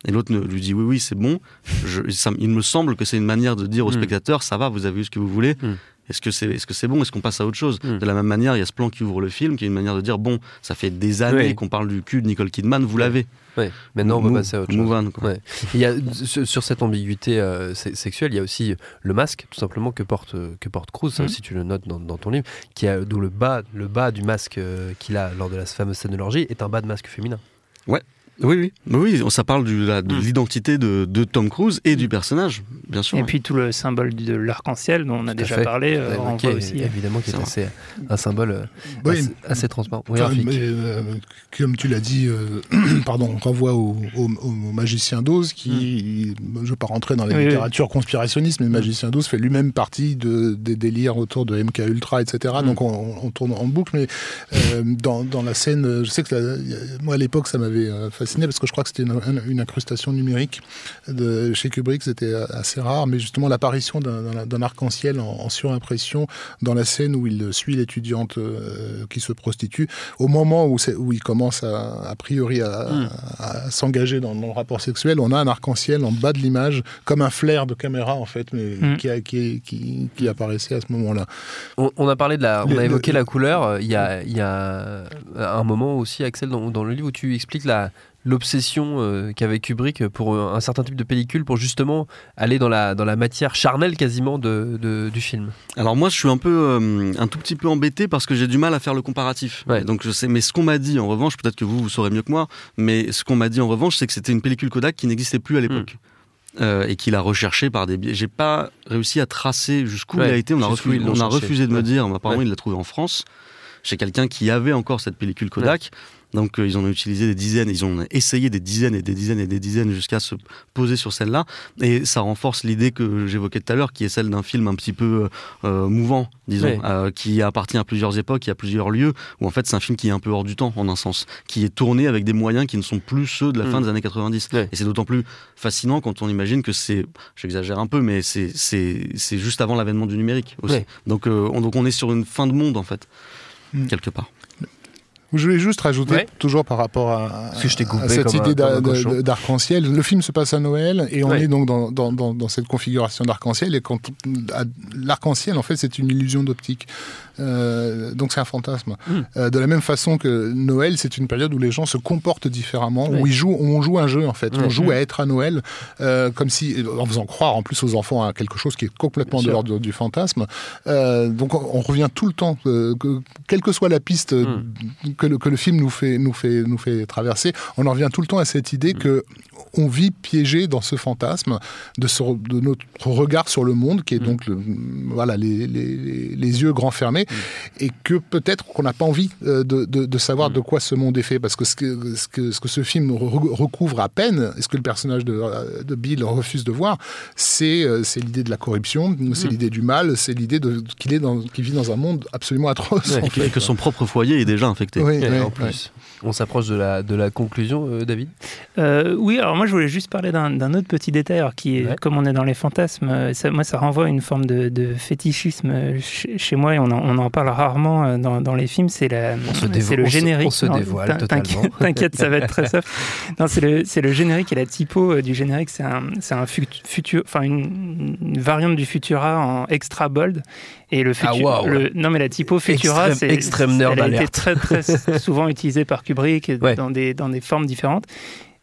Et l'autre lui dit oui oui c'est bon. Je- ça- il me semble que c'est une manière de dire au Mm. spectateur ça va vous avez eu ce que vous voulez. Mm. Est-ce que c'est que c'est bon? Est-ce qu'on passe à autre chose? Mm. De la même manière, il y a ce plan qui ouvre le film, qui est une manière de dire bon, ça fait des années Oui. qu'on parle du cul de Nicole Kidman, vous l'avez. Ouais. Maintenant, on va passer à autre chose. on, quoi. Ouais. Il y a, sur cette ambiguïté euh, se- sexuelle, il y a aussi le masque, tout simplement, que porte, que porte Cruz, ça Mhm. aussi tu le notes dans, dans ton livre, qui a, d'où le bas, le bas du masque euh, qu'il a lors de la fameuse scène de l'orgie est un bas de masque féminin. Oui, oui, oui, ça parle du- la- de Mm. l'identité de, de Tom Cruise et du personnage, bien sûr. Et puis tout le symbole de l'arc-en-ciel dont on a Tout déjà fait. parlé, euh, Ouais, renvoie ok, aussi. évidemment, qui est assez, un symbole euh, Oui, assez, assez transparent. Oui, mais, euh, comme tu l'as dit, euh, pardon, on renvoie au, au- au magicien d'Oz qui, je ne veux pas rentrer dans la Oui, oui. littérature conspirationniste, mais le magicien d'Oz fait lui-même partie de, des délires autour de MK Ultra, etc. Donc on, on tourne en boucle, mais euh, dans, dans la scène, je sais que la- moi à l'époque ça m'avait euh, fasciné parce que je crois que c'était une, une incrustation numérique de, chez Kubrick, c'était assez rare, mais justement l'apparition d'un- arc-en-ciel en, en surimpression dans la scène où il suit l'étudiante euh, qui se prostitue, au moment où, il commence à, a priori à, Mm. à s'engager dans, dans le rapport sexuel, on a un arc-en-ciel en bas de l'image, comme un flair de caméra en fait, mais Mm. qui, a- qui, qui, qui apparaissait à ce moment-là. On, on a parlé de la, on Le- a évoqué le- la couleur. euh, Il y a, il y a un moment aussi, Axel, dans, dans le livre où tu expliques la l'obsession euh, qu'avait Kubrick pour un certain type de pellicule pour justement aller dans la, dans la matière charnelle quasiment de, de- du film. Alors moi, je suis un peu, euh, un tout petit peu embêté parce que j'ai du mal à faire le comparatif. Ouais. Donc je sais, mais ce qu'on m'a dit en revanche, peut-être que vous vous saurez mieux que moi, mais ce qu'on m'a dit en revanche, c'est que c'était une pellicule Kodak qui n'existait plus à l'époque. Euh, et qu'il a recherché par des biais. J'ai pas réussi à tracer jusqu'où Ouais, il a été. On a, refusé, on a de me dire. apparemment, Ouais. il l'a trouvé en France chez quelqu'un qui avait encore cette pellicule Kodak. Donc euh, ils en ont utilisé des dizaines, ils ont essayé des dizaines et des dizaines et des dizaines jusqu'à se poser sur celle-là. Et ça renforce l'idée que j'évoquais tout à l'heure, qui est celle d'un film un petit peu euh, mouvant, disons, euh, qui appartient à plusieurs époques et à plusieurs lieux, où en fait c'est un film qui est un peu hors du temps en un sens, qui est tourné avec des moyens qui ne sont plus ceux de la Mm. fin des années 90. Ouais. Et c'est d'autant plus fascinant quand on imagine que c'est, j'exagère un peu, mais c'est c'est c'est juste avant l'avènement du numérique aussi. Donc euh, on, donc on est sur une fin de monde en fait, Mm. quelque part. Je voulais juste rajouter, Ouais. toujours par rapport à, je cette idée d'arc-en-ciel, le film se passe à Noël et on Ouais. est donc dans, dans, dans, dans cette configuration d'arc-en-ciel. Et quand l'arc-en-ciel, en fait, c'est une illusion d'optique. Euh, donc c'est un fantasme. Mm. Euh, de la même façon que Noël, c'est une période où les gens se comportent différemment, où ils jouent, on joue un jeu en fait. On joue à être à Noël, euh, comme si, en faisant croire en plus aux enfants à quelque chose qui est complètement Bien de l'ordre du fantasme. Donc on, on revient tout le temps, que, quelle que soit la piste euh, Mm. que, le, que le film nous fait, nous, fait, nous fait traverser, on en revient tout le temps à cette idée Mm. que on vit piégé dans ce fantasme de, ce, de notre regard sur le monde, qui est Mm. donc le, voilà, les, les, les yeux grands fermés, et que peut-être qu'on n'a pas envie euh, de, de, de savoir Mm. de quoi ce monde est fait, parce que ce que ce, que, ce, que ce film re- recouvre à peine, et ce que le personnage de, de Bill refuse de voir, c'est euh, c'est l'idée de la corruption, c'est Mm. l'idée du mal, c'est l'idée qu'il vit dans un monde absolument atroce. Ouais, en Et que, fait. et que son propre foyer est déjà infecté. Oui, oui, en plus, on s'approche de la, de la conclusion, euh, David. Euh, oui, alors moi je voulais juste parler d'un autre petit détail, alors, qui est, Ouais. comme on est dans les fantasmes, euh, ça, moi ça renvoie à une forme de, de fétichisme chez, chez moi et on en, on en parle rarement dans, dans les films, c'est le on se- générique. on se dévoile totalement. T'inquiète, ça va être très soft. Non, c'est le, le générique et la typo du générique, c'est un, un fut- futur, enfin une, une variante du Futura en extra bold. Et le Ah, waouh. le- non mais la typo Futura, c'est extrême nerd elle a été très très souvent utilisée par Kubrick Ouais. dans des dans des formes différentes.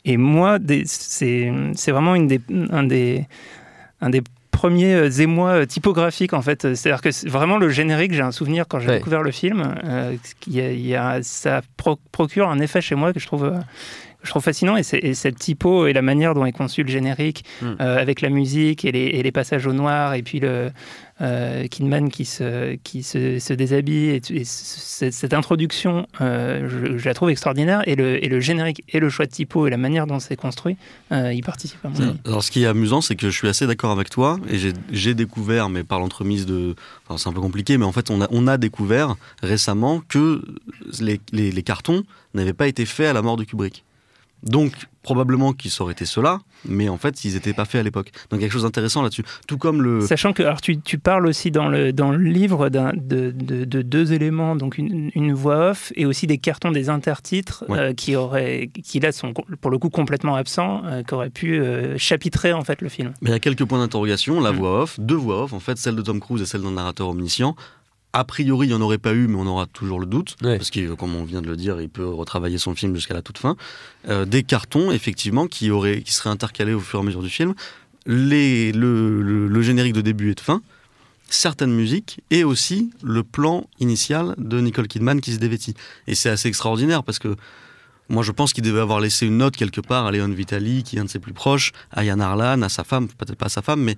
Et moi, c'est c'est vraiment une des, un des un des premiers euh, émois euh, typographiques en fait. C'est-à-dire que vraiment le générique, j'ai un souvenir quand j'ai Ouais. découvert le film, euh, qu'il y a- il y a- ça pro- procure un effet chez moi que je trouve, je trouve fascinant. Et, cette typo et la manière dont est conçu le générique, Mm. euh, avec la musique et les, et les passages au noir, et puis le euh, Kidman qui se, qui se, se déshabille, et, cette introduction, euh, je, je la trouve extraordinaire. Et le, et le générique et le choix de typo et la manière dont c'est construit, euh, y participent à mon avis. Alors, ce qui est amusant, c'est que je suis assez d'accord avec toi, et j'ai- j'ai découvert, mais par l'entremise de. Enfin, c'est un peu compliqué, mais en fait, on a, on a découvert récemment que les, les- les cartons n'avaient pas été faits à la mort de Kubrick. Donc, probablement qu'ils auraient été ceux-là, mais en fait, ils n'étaient pas faits à l'époque. Donc, quelque chose d'intéressant là-dessus. Tout comme le. Sachant que alors, tu, tu parles aussi dans le, dans le livre de, de- de deux éléments, donc une, une voix off et aussi des cartons des intertitres Ouais. euh, qui, auraient, qui là sont pour le coup complètement absents, euh, qui auraient pu euh, chapitrer en fait le film. Mais il y a quelques points d'interrogation. La Mm. voix off, deux voix off, en fait, celle de Tom Cruise et celle d'un narrateur omniscient. A priori, il n'y en aurait pas eu, mais on aura toujours le doute. Ouais. Parce que, comme on vient de le dire, il peut retravailler son film jusqu'à la toute fin. Euh, des cartons, effectivement, qui, auraient, qui seraient intercalés au fur et à mesure du film. Les, le, le- le générique de début et de fin. Certaines musiques et aussi le plan initial de Nicole Kidman qui se dévêtit. Et c'est assez extraordinaire parce que moi, je pense qu'il devait avoir laissé une note quelque part à Léon Vitali, qui est un de ses plus proches, à Yann Arlan, à sa femme, peut-être pas à sa femme, mais,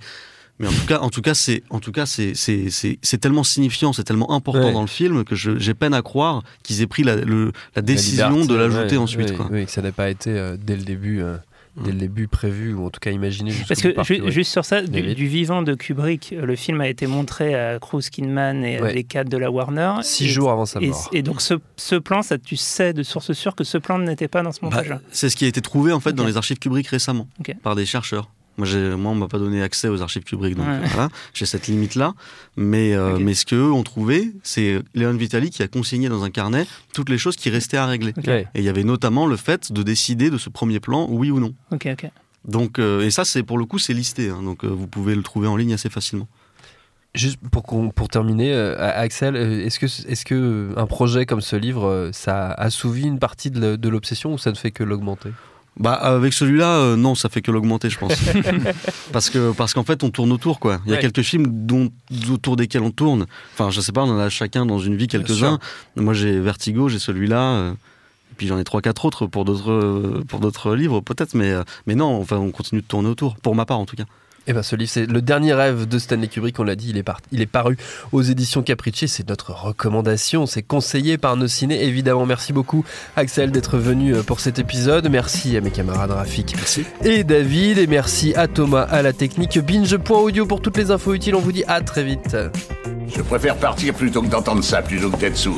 mais en tout cas, en tout cas, c'est, en tout cas, c'est, c'est, c'est, c'est tellement signifiant, c'est tellement important Ouais. dans le film que je- j'ai peine à croire qu'ils aient pris la, le- la décision liberté, de l'ajouter ouais, ensuite. ouais, quoi. Oui, que ça n'a pas été euh, dès le début. euh, Dès le début prévu, ou en tout cas imaginé. Parce que ju- juste sur ça, du, vivant de Kubrick, euh, le film a été montré à Cruz Kidman et à des cadres de la Warner. Six Et- jours avant sa Et, mort. et donc ce, ce plan, ça, tu sais de source sûre que ce plan n'était pas dans ce Bah, montage-là. c'est ce qui a été trouvé en fait dans les archives Kubrick récemment par des chercheurs. Moi, moi, on m'a pas donné accès aux archives Kubrick, donc Ouais. voilà, j'ai cette limite-là. Mais, euh, mais ce qu'eux ont trouvé, c'est Léon Vitali qui a consigné dans un carnet toutes les choses qui restaient à régler. Et il y avait notamment le fait de décider de ce premier plan, oui ou non. Ok, ok. Donc, euh, et ça, c'est pour le coup, c'est listé. hein, donc, euh, vous pouvez le trouver en ligne assez facilement. Juste pour, pour terminer, euh, Axel, est-ce que, est-ce que un projet comme ce livre, ça assouvit une partie de l'obsession ou ça ne fait que l'augmenter? Bah, avec celui-là, euh, non, ça fait que l'augmenter, je pense. parce que parce qu'en fait, on tourne autour, quoi. Il y a Ouais. quelques films dont, autour desquels on tourne. Enfin, je sais pas, on en a chacun dans une vie quelques-uns. Moi, j'ai Vertigo, j'ai celui-là. euh, et puis j'en ai trois, quatre autres pour d'autres, euh, pour d'autres livres, peut-être. Mais, mais non, enfin, on continue de tourner autour. Pour ma part, en tout cas. Eh ben, ce livre, c'est le dernier rêve de Stanley Kubrick. On l'a dit, il est, par- il est paru aux éditions Capricci. C'est notre recommandation. C'est conseillé par nos ciné. Évidemment, merci beaucoup, Axel, d'être venu euh, pour cet épisode. Merci à mes camarades Rafik et David. Et merci à Thomas à la technique. Binge.audio pour toutes les infos utiles. On vous dit à très vite. Je préfère partir plutôt que d'entendre ça, plutôt que d'être sourd.